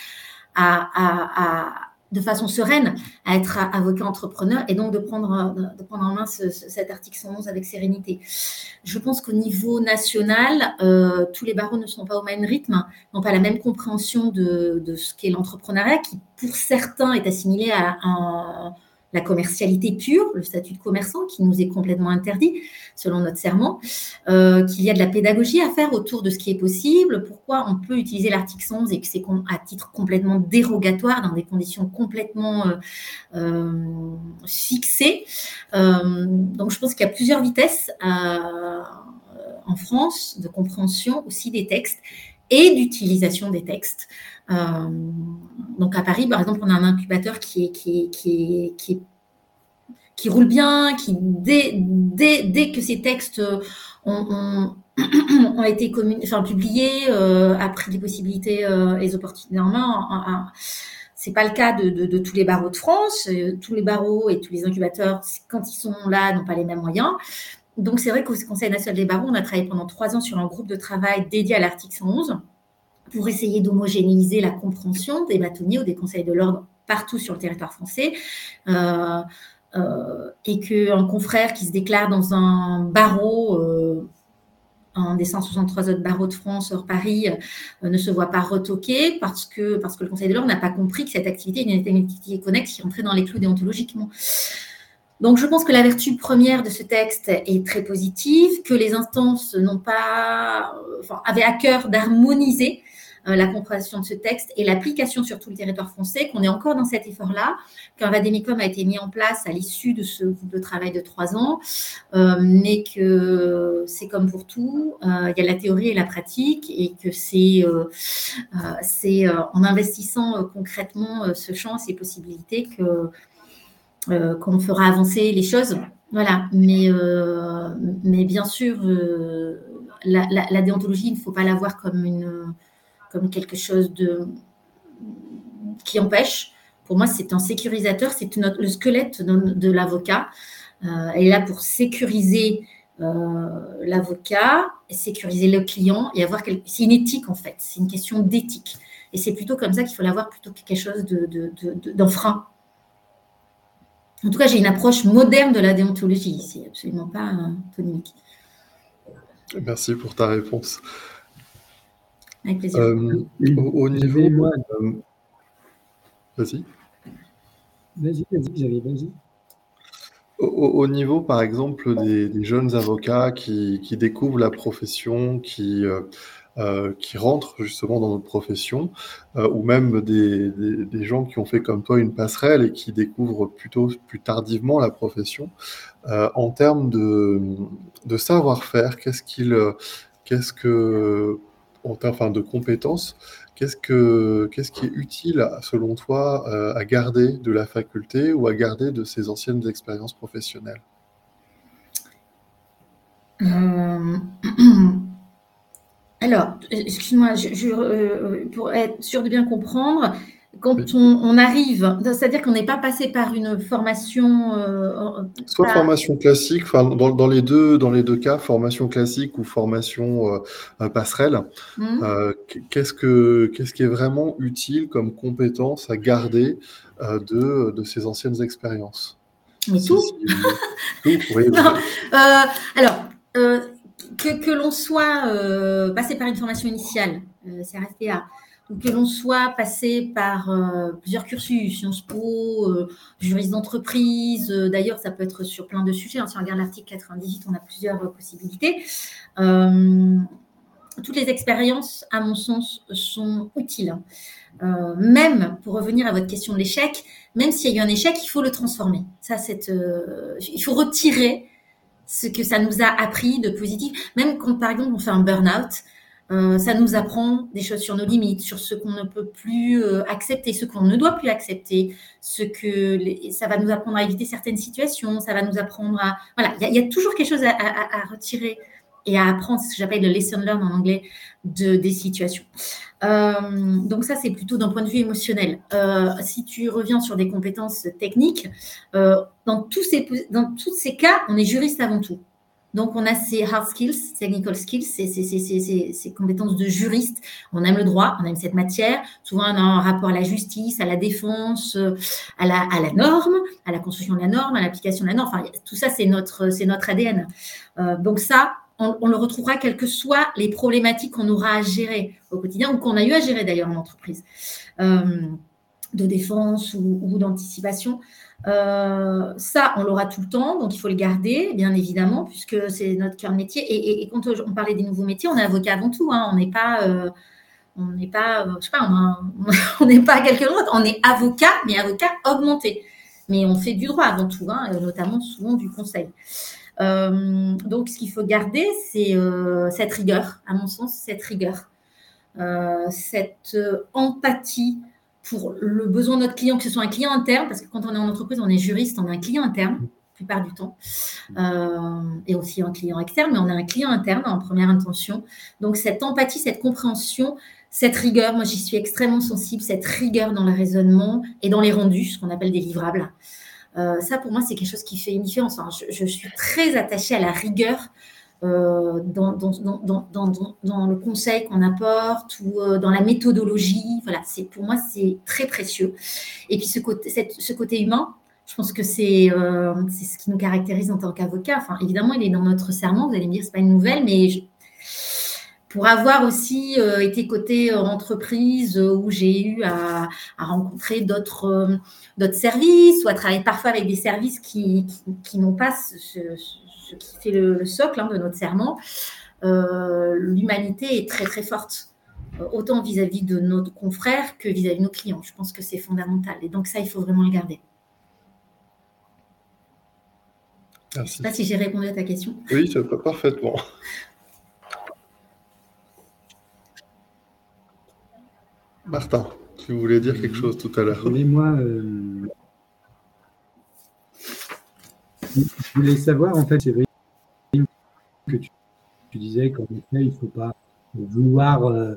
à, de façon sereine à être avocat entrepreneur et donc de prendre, de prendre en main cet article 111 avec sérénité. Je pense qu'au niveau national, tous les barreaux ne sont pas au même rythme, n'ont pas la même compréhension de ce qu'est l'entrepreneuriat qui, pour certains, est assimilé à un la commercialité pure, le statut de commerçant qui nous est complètement interdit selon notre serment, euh, qu'il y a de la pédagogie à faire autour de ce qui est possible, pourquoi on peut utiliser l'article 11 et que c'est à titre complètement dérogatoire dans des conditions complètement euh, euh, fixées. donc je pense qu'il y a plusieurs vitesses en France de compréhension aussi des textes et d'utilisation des textes. donc à Paris, par exemple, on a un incubateur qui roule bien, qui dès, que ces textes ont, été publiés, a pris des possibilités et des opportunités. Normalement, c'est pas le cas de, tous les barreaux de France. Euh, tous les barreaux et tous les incubateurs, quand ils sont là, n'ont pas les mêmes moyens. Donc, c'est vrai qu'au Conseil national des barreaux, on a travaillé pendant trois ans sur un groupe de travail dédié à l'article 111 pour essayer d'homogénéiser la compréhension des bâtonniers ou des conseils de l'ordre partout sur le territoire français. Euh, euh, et qu'un confrère qui se déclare dans un barreau un des 163 autres barreaux de France hors Paris euh, ne se voit pas retoqué parce que, parce que le Conseil de l'ordre n'a pas compris que cette activité est une activité connexe qui rentrait dans les clous déontologiquement. Donc, je pense que la vertu première de ce texte est très positive, que les instances n'ont pas, enfin, avaient à cœur d'harmoniser euh, la compréhension de ce texte et l'application sur tout le territoire français, qu'on est encore dans cet effort-là, qu'un Vademicum a été mis en place à l'issue de ce groupe de travail de trois ans, euh, mais que c'est comme pour tout, euh, il y a la théorie et la pratique et que c'est en investissant concrètement ce champ, ces possibilités que qu'on fera avancer les choses. Voilà, mais, mais bien sûr, la, la, déontologie, il ne faut pas la voir comme une, comme quelque chose de, qui empêche. Pour moi, c'est un sécurisateur, c'est le squelette de, l'avocat. Euh, elle est là pour sécuriser euh, l'avocat, sécuriser le client et avoir. C'est une éthique en fait, c'est une question d'éthique. Et c'est plutôt comme ça qu'il faut l'avoir plutôt que quelque chose d'enfreint. De, en tout cas, j'ai une approche moderne de la déontologie. C'est absolument pas tonique. Merci pour ta réponse. Avec plaisir. Euh, au, niveau. Euh, vas-y. Vas-y, vas-y, vas-y. Au, niveau, par exemple, des, jeunes avocats qui, découvrent la profession, qui, euh, qui rentrent justement dans notre profession, ou même des, gens qui ont fait comme toi une passerelle et qui découvrent plutôt plus tardivement la profession, en termes de, de savoir-faire, qu'est-ce qu'il, qu'est-ce que enfin, de compétences, qu'est-ce, que, qu'est-ce qui est utile, selon toi, euh, à garder de la faculté ou à garder de ses anciennes expériences professionnelles? Euh, Alors, excuse-moi, euh, pour être sûr de bien comprendre, quand on, arrive, c'est-à-dire qu'on n'est pas passé par une formation. Euh, Soit formation classique, dans, dans, les deux, dans les deux cas, formation classique ou formation euh, passerelle, mmh. qu'est-ce, que, qu'est-ce qui est vraiment utile comme compétence à garder de, de ces anciennes expériences? Mais tout. alors, que, l'on soit passé par une formation initiale, CRFPA, que l'on soit passé par euh, plusieurs cursus, Sciences Po, euh, juriste d'entreprise, euh, d'ailleurs ça peut être sur plein de sujets, hein. si on regarde l'article 98, on a plusieurs possibilités. toutes les expériences, à mon sens, sont utiles. même pour revenir à votre question de l'échec, même s'il y a eu un échec, il faut le transformer. Ça, il faut retirer ce que ça nous a appris de positif. Même quand, par exemple, on fait un burn-out, euh, ça nous apprend des choses sur nos limites, sur ce qu'on ne peut plus euh, accepter, ce qu'on ne doit plus accepter, ce que ça va nous apprendre à éviter certaines situations, ça va nous apprendre à voilà, il y, a toujours quelque chose à, retirer et à apprendre, ce que j'appelle le lesson learn en anglais, de des situations. Euh, donc ça, c'est plutôt d'un point de vue émotionnel. si tu reviens sur des compétences techniques, dans tous ces dans tous ces cas, on est juriste avant tout. Donc, on a ces hard skills, technical skills, ces, compétences de juriste. On aime le droit, on aime cette matière. Souvent, on a un rapport à la justice, à la défense, à la, à la norme, à la construction de la norme, à l'application de la norme. Enfin, tout ça, c'est notre, notre ADN. Euh, donc, ça, on, le retrouvera quelles que soient les problématiques qu'on aura à gérer au quotidien ou qu'on a eu à gérer d'ailleurs en entreprise, euh, de défense ou d'anticipation. Euh, ça, on l'aura tout le temps, donc il faut le garder, bien évidemment, puisque c'est notre cœur métier. Et, quand on parlait des nouveaux métiers, on est avocat avant tout. Hein. on n'est pas, euh, on n'est pas, euh, je sais pas, on n'est pas. On est avocat, mais avocat augmenté. Mais on fait du droit avant tout, hein, notamment souvent du conseil. Donc, ce qu'il faut garder, c'est cette rigueur, à mon sens, cette rigueur. cette empathie pour le besoin de notre client, que ce soit un client interne, parce que quand on est en entreprise, on est juriste, on a un client interne, la plupart du temps, et aussi un client externe, mais on a un client interne en première intention. Donc cette empathie, cette compréhension, cette rigueur, moi j'y suis extrêmement sensible, cette rigueur dans le raisonnement et dans les rendus, ce qu'on appelle des livrables. Euh, ça, pour moi, c'est quelque chose qui fait une différence. Je, suis très attachée à la rigueur euh, dans, le conseil qu'on apporte ou euh, dans la méthodologie. Voilà, pour moi, c'est très précieux. Et puis ce côté, ce humain, je pense que c'est ce qui nous caractérise en tant qu'avocat. Évidemment, il est dans notre serment. Vous allez me dire, c'est pas une nouvelle, mais pour avoir aussi euh, été côté euh, entreprise euh, où j'ai eu à, rencontrer d'autres services ou à travailler parfois avec des services qui, n'ont pas ce, qui fait le, socle hein, de notre serment, l'humanité est très très forte, autant vis-à-vis de nos confrères que vis-à-vis de nos clients. Je pense que c'est fondamental et donc ça, il faut vraiment le garder. Je ne sais pas si j'ai répondu à ta question. Oui, parfaitement. Martin, tu voulais dire quelque chose tout à l'heure. Mais moi, euh, je voulais savoir, en fait, c'est que tu, disais qu'en effet, il ne faut pas vouloir euh,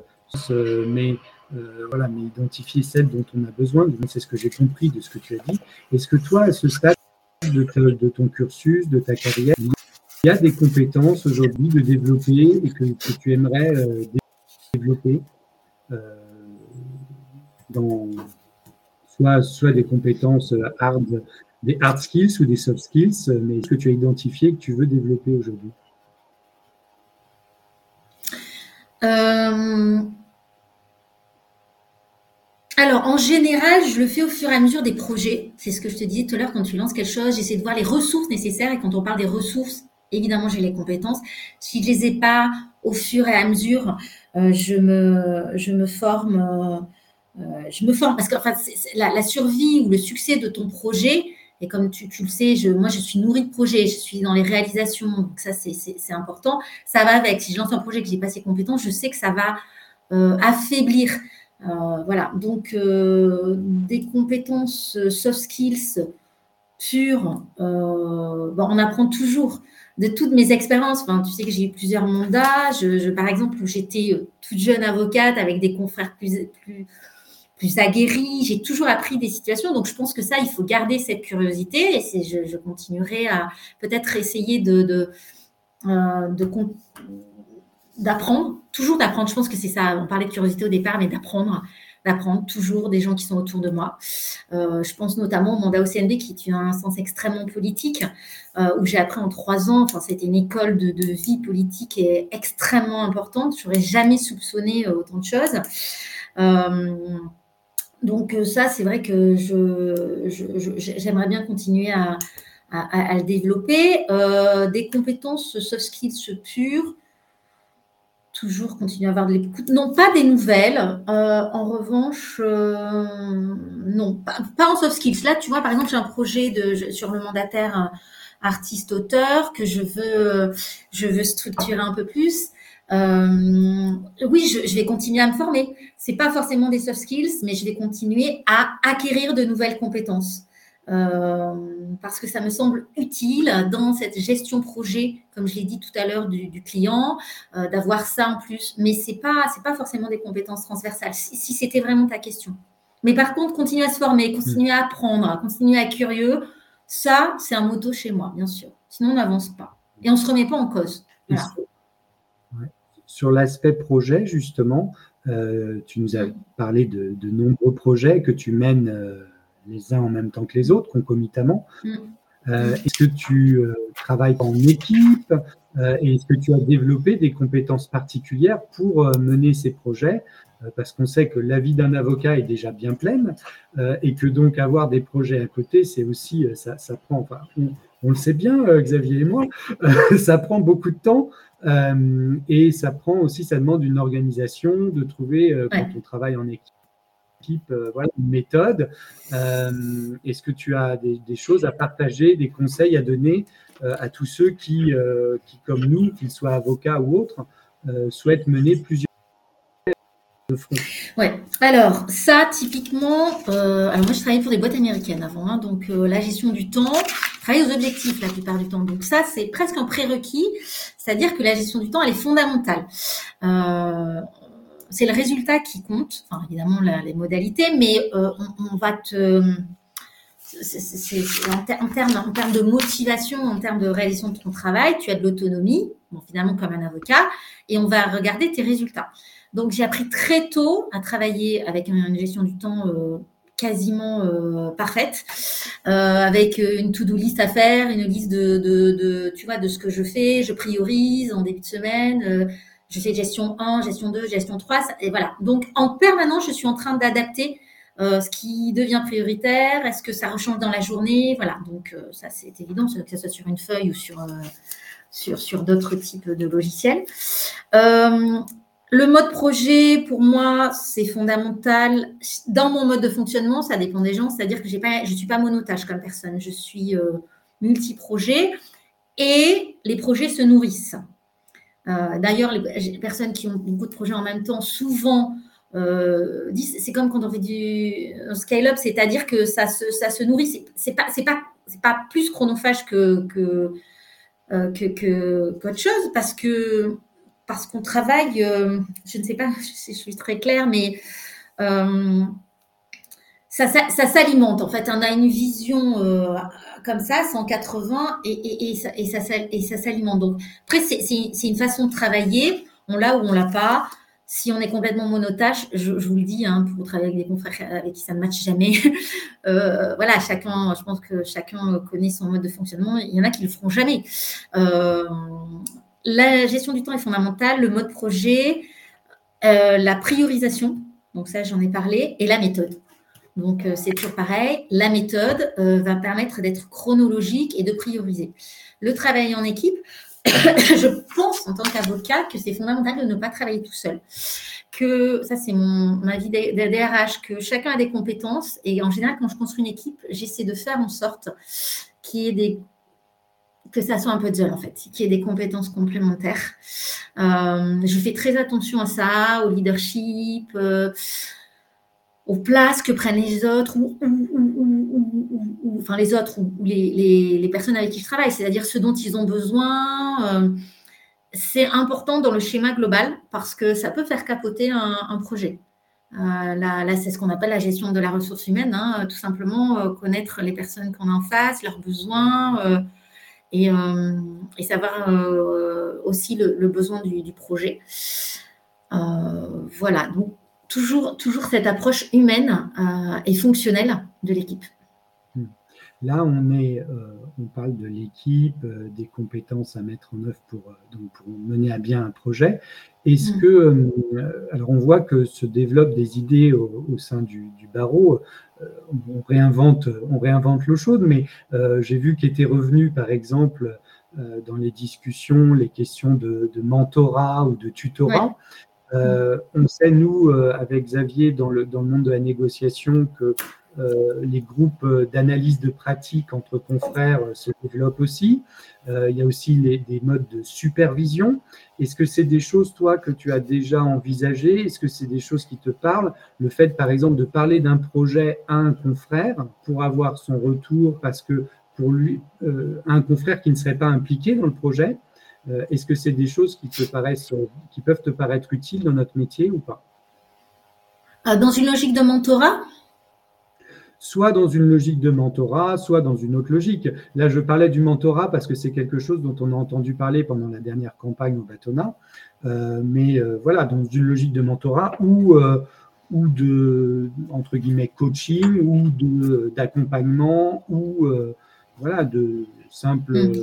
mais, euh, voilà, mais identifier celle dont on a besoin. C'est ce que j'ai compris de ce que tu as dit. Est-ce que toi, à ce stade de, ton cursus, de ta carrière, il y a des compétences aujourd'hui de développer et que, tu aimerais développer dans soit, des compétences hard, des hard skills ou des soft skills, mais est-ce que tu as identifié que tu veux développer aujourd'hui? Euh, Alors, en général, je le fais au fur et à mesure des projets. C'est ce que je te disais tout à l'heure, quand tu lances quelque chose, j'essaie de voir les ressources nécessaires. Et quand on parle des ressources, évidemment, j'ai les compétences. Si je ne les ai pas au fur et à mesure, euh, je, me, forme. Euh, euh, je me forme parce que la, survie ou le succès de ton projet, et comme tu, le sais, je, moi je suis nourrie de projets, je suis dans les réalisations, donc ça c'est important. Ça va avec. Si je lance un projet que j'ai pas ces compétences, je sais que ça va euh, affaiblir. Euh, voilà, donc des compétences soft skills pures, on apprend toujours de toutes mes expériences. Enfin, tu sais que j'ai eu plusieurs mandats. Je, par exemple, j'étais toute jeune avocate avec des confrères plus, plus aguerrie. J'ai toujours appris des situations. Donc, je pense que ça, il faut garder cette curiosité. Et je, je continuerai à peut-être essayer de, euh, d'apprendre, toujours d'apprendre. Je pense que c'est ça. On parlait de curiosité au départ, mais d'apprendre, d'apprendre toujours des gens qui sont autour de moi. Euh, je pense notamment au mandat CNB qui est un sens extrêmement politique, euh, où j'ai appris en trois ans. Enfin, c'était une école de, de, vie politique et extrêmement importante. J'aurais jamais soupçonné autant de choses. Donc euh, ça, c'est vrai que j'aimerais bien continuer à, le développer. Euh, des compétences soft skills pures, toujours continuer à avoir de l'écoute. Non, pas des nouvelles. Euh, en revanche, non, pas, en soft skills. Là, tu vois, par exemple, j'ai un projet de, sur le mandataire artiste-auteur que je veux, je veux structurer un peu plus. Euh, oui, je, vais continuer à me former. C'est pas forcément des soft skills, mais je vais continuer à acquérir de nouvelles compétences. Euh, parce que ça me semble utile dans cette gestion projet, comme je l'ai dit tout à l'heure, du, client, euh, d'avoir ça en plus. Mais c'est pas c'est pas forcément des compétences transversales. Si, c'était vraiment ta question. Mais par contre, continuer à se former, continuer à apprendre, continuer à être curieux, ça, c'est un motto chez moi, bien sûr. Sinon, on n'avance pas et on se remet pas en cause. Voilà. Sur l'aspect projet, justement, euh, tu nous as parlé de, nombreux projets que tu mènes euh, les uns en même temps que les autres, concomitamment. Mm. Euh, est-ce que tu travailles en équipe et est-ce que tu as développé des compétences particulières pour mener ces projets? Parce qu'on sait que la vie d'un avocat est déjà bien pleine et que donc avoir des projets à côté, c'est aussi, ça, ça prend, enfin, on, le sait bien, Xavier et moi, ça prend beaucoup de temps. Euh, et ça prend aussi, ça demande une organisation, de trouver, euh, quand on travaille en équipe, euh, voilà, une méthode. Est-ce que tu as des, choses à partager, des conseils à donner à tous ceux qui, qui comme nous, qu'ils soient avocats ou autres, souhaitent mener plusieurs Alors ça, typiquement, euh, alors moi je travaillais pour des boîtes américaines avant, hein, donc euh, la gestion du temps, travailler aux objectifs la plupart du temps. Donc ça, c'est presque un prérequis, c'est-à-dire que la gestion du temps, elle est fondamentale. Euh, c'est le résultat qui compte, enfin évidemment les modalités, mais on, va te en, termes, de motivation, en termes de réalisation de ton travail, tu as de l'autonomie, finalement comme un avocat, et on va regarder tes résultats. Donc, j'ai appris très tôt à travailler avec une gestion du temps euh, quasiment euh, parfaite, euh, avec une to-do list à faire, une liste de, de, tu vois, de ce que je fais. Je priorise en début de semaine. je fais gestion 1, gestion 2, gestion 3. Et voilà. Donc, en permanence, je suis en train d'adapter ce qui devient prioritaire. Est-ce que ça rechange dans la journée Voilà. Donc, ça, c'est évident, que ce soit sur une feuille ou sur sur, sur d'autres types de logiciels. Le mode projet, pour moi, c'est fondamental. Dans mon mode de fonctionnement, ça dépend des gens, c'est-à-dire que pas, je ne suis pas monotage comme personne, je suis euh, multi-projet et les projets se nourrissent. Euh, d'ailleurs, les, personnes qui ont beaucoup de projets en même temps, souvent, euh, c'est comme quand on fait du scale-up, c'est-à-dire que ça se, ça se nourrit. C'est pas, pas, pas plus chronophage que, que, que, qu'autre chose parce que parce qu'on travaille, euh, je ne sais pas si je suis très claire, mais euh, ça, s'alimente. En fait, on a une vision euh, comme ça, 180, et, et, ça, et ça, s'alimente. Donc, après, c'est une façon de travailler. On l'a ou on l'a pas. Si on est complètement monotache, je, vous le dis, hein, pour travailler avec des confrères avec qui ça ne matche jamais, voilà, chacun, je pense que chacun connaît son mode de fonctionnement. Il y en a qui le feront jamais. La gestion du temps est fondamentale, le mode projet, euh, la priorisation, donc ça j'en ai parlé, et la méthode. Donc euh, c'est toujours pareil, la méthode euh, va permettre d'être chronologique et de prioriser. Le travail en équipe, je pense en tant qu'avocat que c'est fondamental de ne pas travailler tout seul. Que ça c'est mon avis DRH, que chacun a des compétences et en général quand je construis une équipe, j'essaie de faire en sorte qu'il y ait des que ça soit un peu seul en fait, qu'il y ait des compétences complémentaires. Euh, je fais très attention à ça, au leadership, euh, aux places que prennent les autres, ou, enfin les autres, les, personnes avec qui je travaille, c'est-à-dire ce dont ils ont besoin. Euh, c'est important dans le schéma global parce que ça peut faire capoter un, projet. là, c'est ce qu'on appelle la gestion de la ressource humaine, hein, tout simplement connaître les personnes qu'on a en face, leurs besoins et, euh, et savoir euh, aussi le, besoin du, projet. Euh, voilà, donc toujours, toujours cette approche humaine et fonctionnelle de l'équipe. Hmm. Là, on, est, on parle de l'équipe, des compétences à mettre en œuvre pour, donc pour mener à bien un projet. Est-ce hmm. que, alors on voit que se développent des idées au, sein du, du barreau on réinvente, on réinvente l'eau chaude, mais euh, j'ai vu qu'étaient revenus, par exemple, euh, dans les discussions, les questions de, mentorat ou de tutorat. on sait, nous, avec Xavier, dans le, dans le monde de la négociation, que les groupes d'analyse de pratique entre confrères se développent aussi. il y a aussi des modes de supervision. Est-ce que c'est des choses, toi, que tu as déjà envisagées? Est-ce que c'est des choses qui te parlent? Le fait, par exemple, de parler d'un projet à un confrère pour avoir son retour, parce que pour lui, euh, un confrère qui ne serait pas impliqué dans le projet, euh, est-ce que c'est des choses qui te paraissent, qui peuvent te paraître utiles dans notre métier ou pas? Euh, Dans une logique de mentorat soit dans une logique de mentorat, soit dans une autre logique. Là, je parlais du mentorat parce que c'est quelque chose dont on a entendu parler pendant la dernière campagne au Batona, euh, mais euh, voilà, dans une logique de mentorat ou, euh, ou de, entre guillemets, coaching ou d'accompagnement ou voilà, de simple... Mm.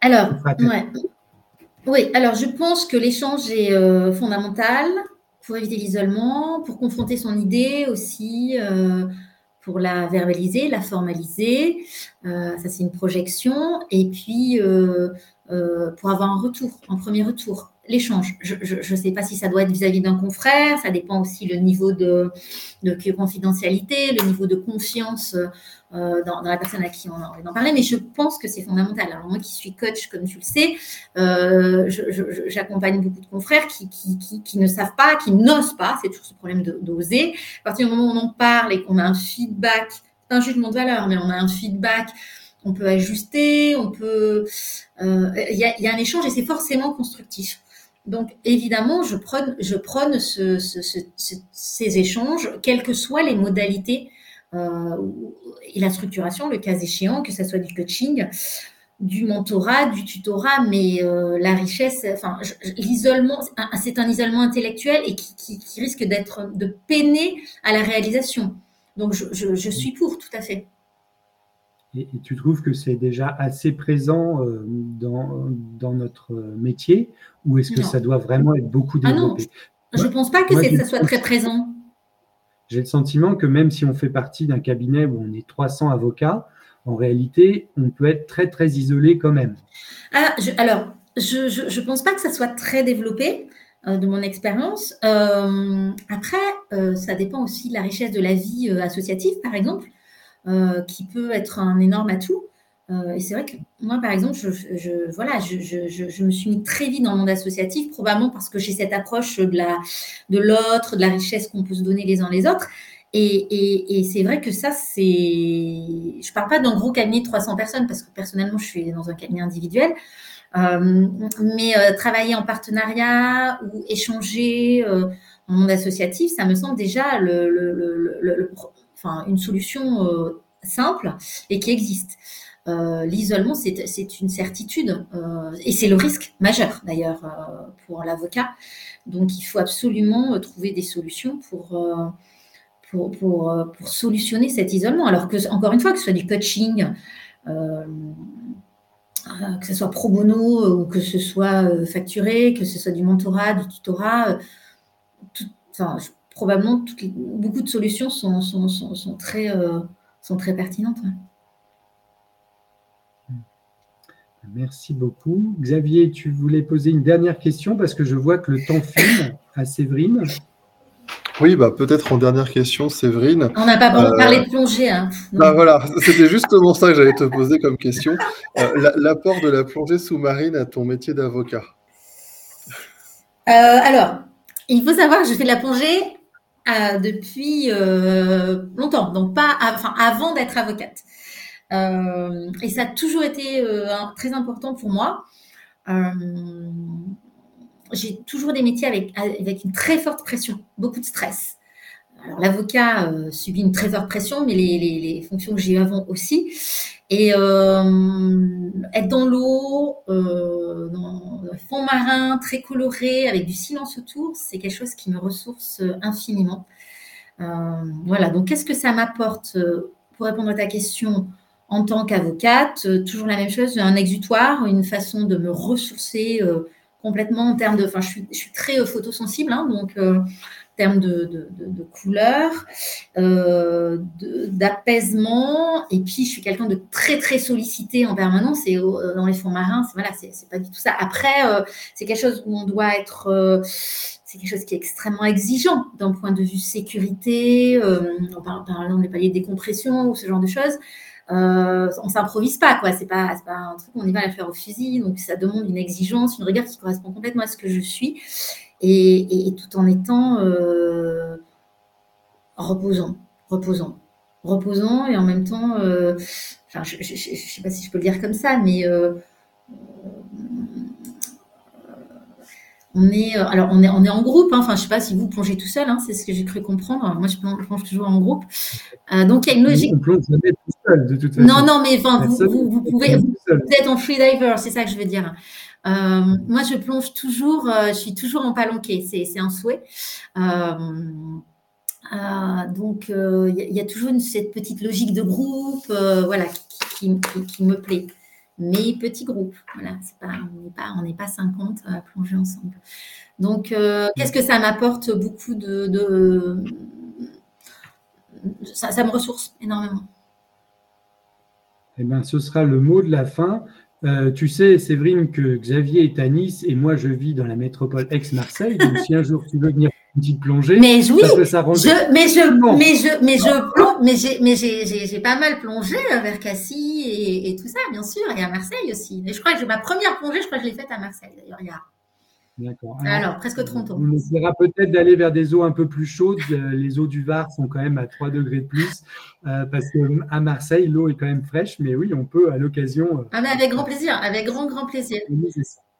Alors, oui, alors je pense que l'échange est fondamental pour éviter l'isolement, pour confronter son idée aussi pour la verbaliser, la formaliser. Euh, ça, c'est une projection. Et puis, euh, euh, pour avoir un retour, un premier retour. L'échange. Je ne sais pas si ça doit être vis-à-vis d'un confrère, ça dépend aussi le niveau de, de confidentialité, le niveau de confiance euh, dans, la personne à qui on a envie d'en parler, mais je pense que c'est fondamental. Alors moi qui suis coach, comme tu le sais, euh, j'accompagne beaucoup de confrères qui, ne savent pas, qui n'osent pas, c'est toujours ce problème d'oser. À partir du moment où on en parle et qu'on a un feedback, c'est un jugement de valeur, mais on a un feedback on peut ajuster, on peut. Euh, il y, a, un échange et c'est forcément constructif. Donc évidemment, je prône, je prône ce, ce, ces échanges, quelles que soient les modalités euh, et la structuration, le cas échéant, que ce soit du coaching, du mentorat, du tutorat, mais euh, la richesse, enfin l'isolement, c'est un isolement intellectuel et qui, risque d'être de peiner à la réalisation. Donc je suis pour, tout à fait. Et, tu trouves que c'est déjà assez présent euh, dans, dans, notre métier ou est-ce que ça doit vraiment être beaucoup développé ah non, Je ne pense pas que ça soit très présent. J'ai le sentiment que même si on fait partie d'un cabinet où on est 300 avocats, en réalité, on peut être très, très isolé quand même. Ah, alors, je ne pense pas que ça soit très développé euh, de mon expérience. Euh, après, ça dépend aussi de la richesse de la vie associative, par exemple. Euh, qui peut être un énorme atout. Euh, et c'est vrai que moi, par exemple, je, voilà, je, me suis mis très vite dans le monde associatif, probablement parce que j'ai cette approche de la de l'autre, de la richesse qu'on peut se donner les uns les autres. Et, c'est vrai que ça, c'est. Je parle pas d'un gros cabinet de 300 personnes parce que personnellement, je suis dans un cabinet individuel. Euh, mais travailler en partenariat ou échanger euh, en monde associatif, ça me semble déjà le, une solution euh, simple et qui existe. Euh, l'isolement, c'est une certitude euh, et c'est le risque majeur d'ailleurs pour l'avocat. Donc, il faut absolument trouver des solutions pour, pour, pour, solutionner cet isolement. Alors que, encore une fois, que ce soit du coaching, que ce soit pro bono ou que ce soit facturé, que ce soit du mentorat, du tutorat, probablement beaucoup de solutions sont, sont, très, euh, sont très pertinentes. Merci beaucoup. Xavier, tu voulais poser une dernière question parce que je vois que le temps file à Séverine. Oui, bah, peut-être en dernière question, Séverine. On n'a pas euh, parlé de plongée. Hein. Bah, voilà, c'était justement ça que j'allais te poser comme question. Euh, l'apport de la plongée sous-marine à ton métier d'avocat. alors, il faut savoir que je fais de la plongée euh, depuis euh, longtemps, donc pas avant d'être avocate. Euh, et ça a toujours été très important pour moi. J'ai toujours des métiers avec, avec une très forte pression, beaucoup de stress. Alors, l'avocat subit une très forte pression, mais les, fonctions que j'ai eues avant aussi. Et euh, être dans l'eau, euh, dans un fond marin très coloré, avec du silence autour, c'est quelque chose qui me ressource infiniment. Euh, voilà, donc qu'est-ce que ça m'apporte Pour répondre à ta question, en tant qu'avocate, toujours la même chose, un exutoire, une façon de me ressourcer complètement en termes de... Enfin, je suis, très photosensible, hein, donc termes de, de, de, couleur, euh, d'apaisement. Et puis, je suis quelqu'un de très, très sollicité en permanence. Et euh, dans les fonds marins, c'est voilà, c'est pas du tout ça. Après, euh, c'est quelque chose où on doit être. Euh, c'est quelque chose qui est extrêmement exigeant d'un point de vue sécurité. on parle par exemple des paliers de décompression ou ce genre de choses. Euh, on s'improvise pas, quoi. C'est pas, pas un truc on y va à la faire au fusil. Donc, ça demande une exigence, une rigueur qui correspond complètement à ce que je suis et, tout en étant euh, reposant, reposant, reposant et en même temps, euh, enfin, je sais pas si je peux le dire comme ça, mais on est, alors on est, on est en groupe. Hein, enfin, je sais pas si vous plongez tout seul. Hein, c'est ce que j'ai cru comprendre. moi, je plonge, toujours en groupe. donc, il y a une logique. On plonge jamais tout seul, de toute façon. Non, non, mais enfin, vous, vous, vous, pouvez, vous, êtes en freediver, c'est ça que je veux dire. Euh, moi, je plonge toujours, euh, je suis toujours en palanquet, c'est un souhait. Euh, donc, il y, a toujours une, cette petite logique de groupe, voilà, qui, qui, me plaît. Mais petit groupe, voilà, pas, on n'est pas, pas 50 à plonger ensemble. Donc, qu'est-ce que ça m'apporte beaucoup de, ça, me ressource énormément. Eh bien, ce sera le mot de la fin. Euh, tu sais, Séverine, que Xavier est à Nice et moi je vis dans la métropole ex-Marseille. Donc si un jour tu veux venir une petite plongée, mais oui, ça peut s'arranger. mais je, mais je, mais je mais j'ai, mais j'ai, pas mal plongé vers Cassis et, et, tout ça, bien sûr, et à Marseille aussi. Mais je crois que ma première plongée, je crois que je l'ai faite à Marseille d'ailleurs. Il y a D'accord. Alors, presque 30 ans. On essaiera peut-être d'aller vers des eaux un peu plus chaudes. Euh, les eaux du Var sont quand même à 3 degrés de plus, euh, parce qu'à Marseille, l'eau est quand même fraîche, mais oui, on peut à l'occasion. Euh, ah, mais avec grand plaisir, avec grand, grand plaisir.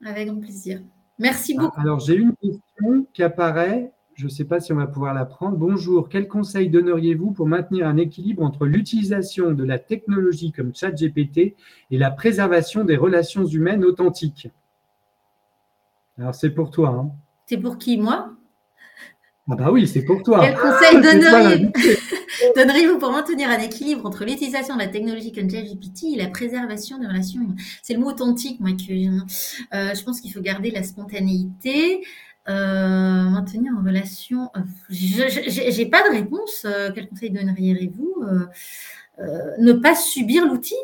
Avec grand plaisir. Merci ah, beaucoup. Alors, j'ai une question qui apparaît. Je ne sais pas si on va pouvoir la prendre. Bonjour, quel conseil donneriez-vous pour maintenir un équilibre entre l'utilisation de la technologie comme ChatGPT et la préservation des relations humaines authentiques? Alors, c'est pour toi. Hein. C'est pour qui, moi? Ah bah oui, c'est pour toi. Quel conseil donneriez-vous? pour maintenir un équilibre entre l'utilisation de la technologie comme ChatGPT et la préservation des relations C'est le mot authentique, moi, que euh, je pense qu'il faut garder la spontanéité. Euh, maintenir en relation. Euh, je n'ai pas de réponse. quel conseil donneriez-vous Ne pas subir l'outil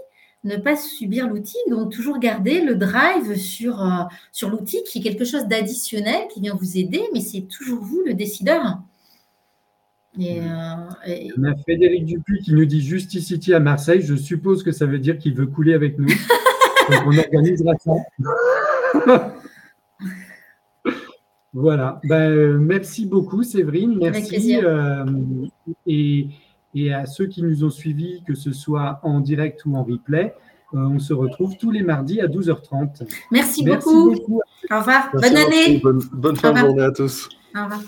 ne pas subir l'outil, donc toujours garder le drive sur, euh, sur l'outil qui est quelque chose d'additionnel qui vient vous aider, mais c'est toujours vous le décideur. Et, euh, On a Frédéric Dupuis qui nous dit Justicity à Marseille. Je suppose que ça veut dire qu'il veut couler avec nous. donc on organisera ça. voilà. Ben, merci beaucoup, Séverine. Merci. Euh, et et à ceux qui nous ont suivis, que ce soit en direct ou en replay. Euh, on se retrouve tous les mardis à 12h30. Merci, beaucoup. Au revoir. bonne année. Bonne, fin de journée à tous. Au revoir.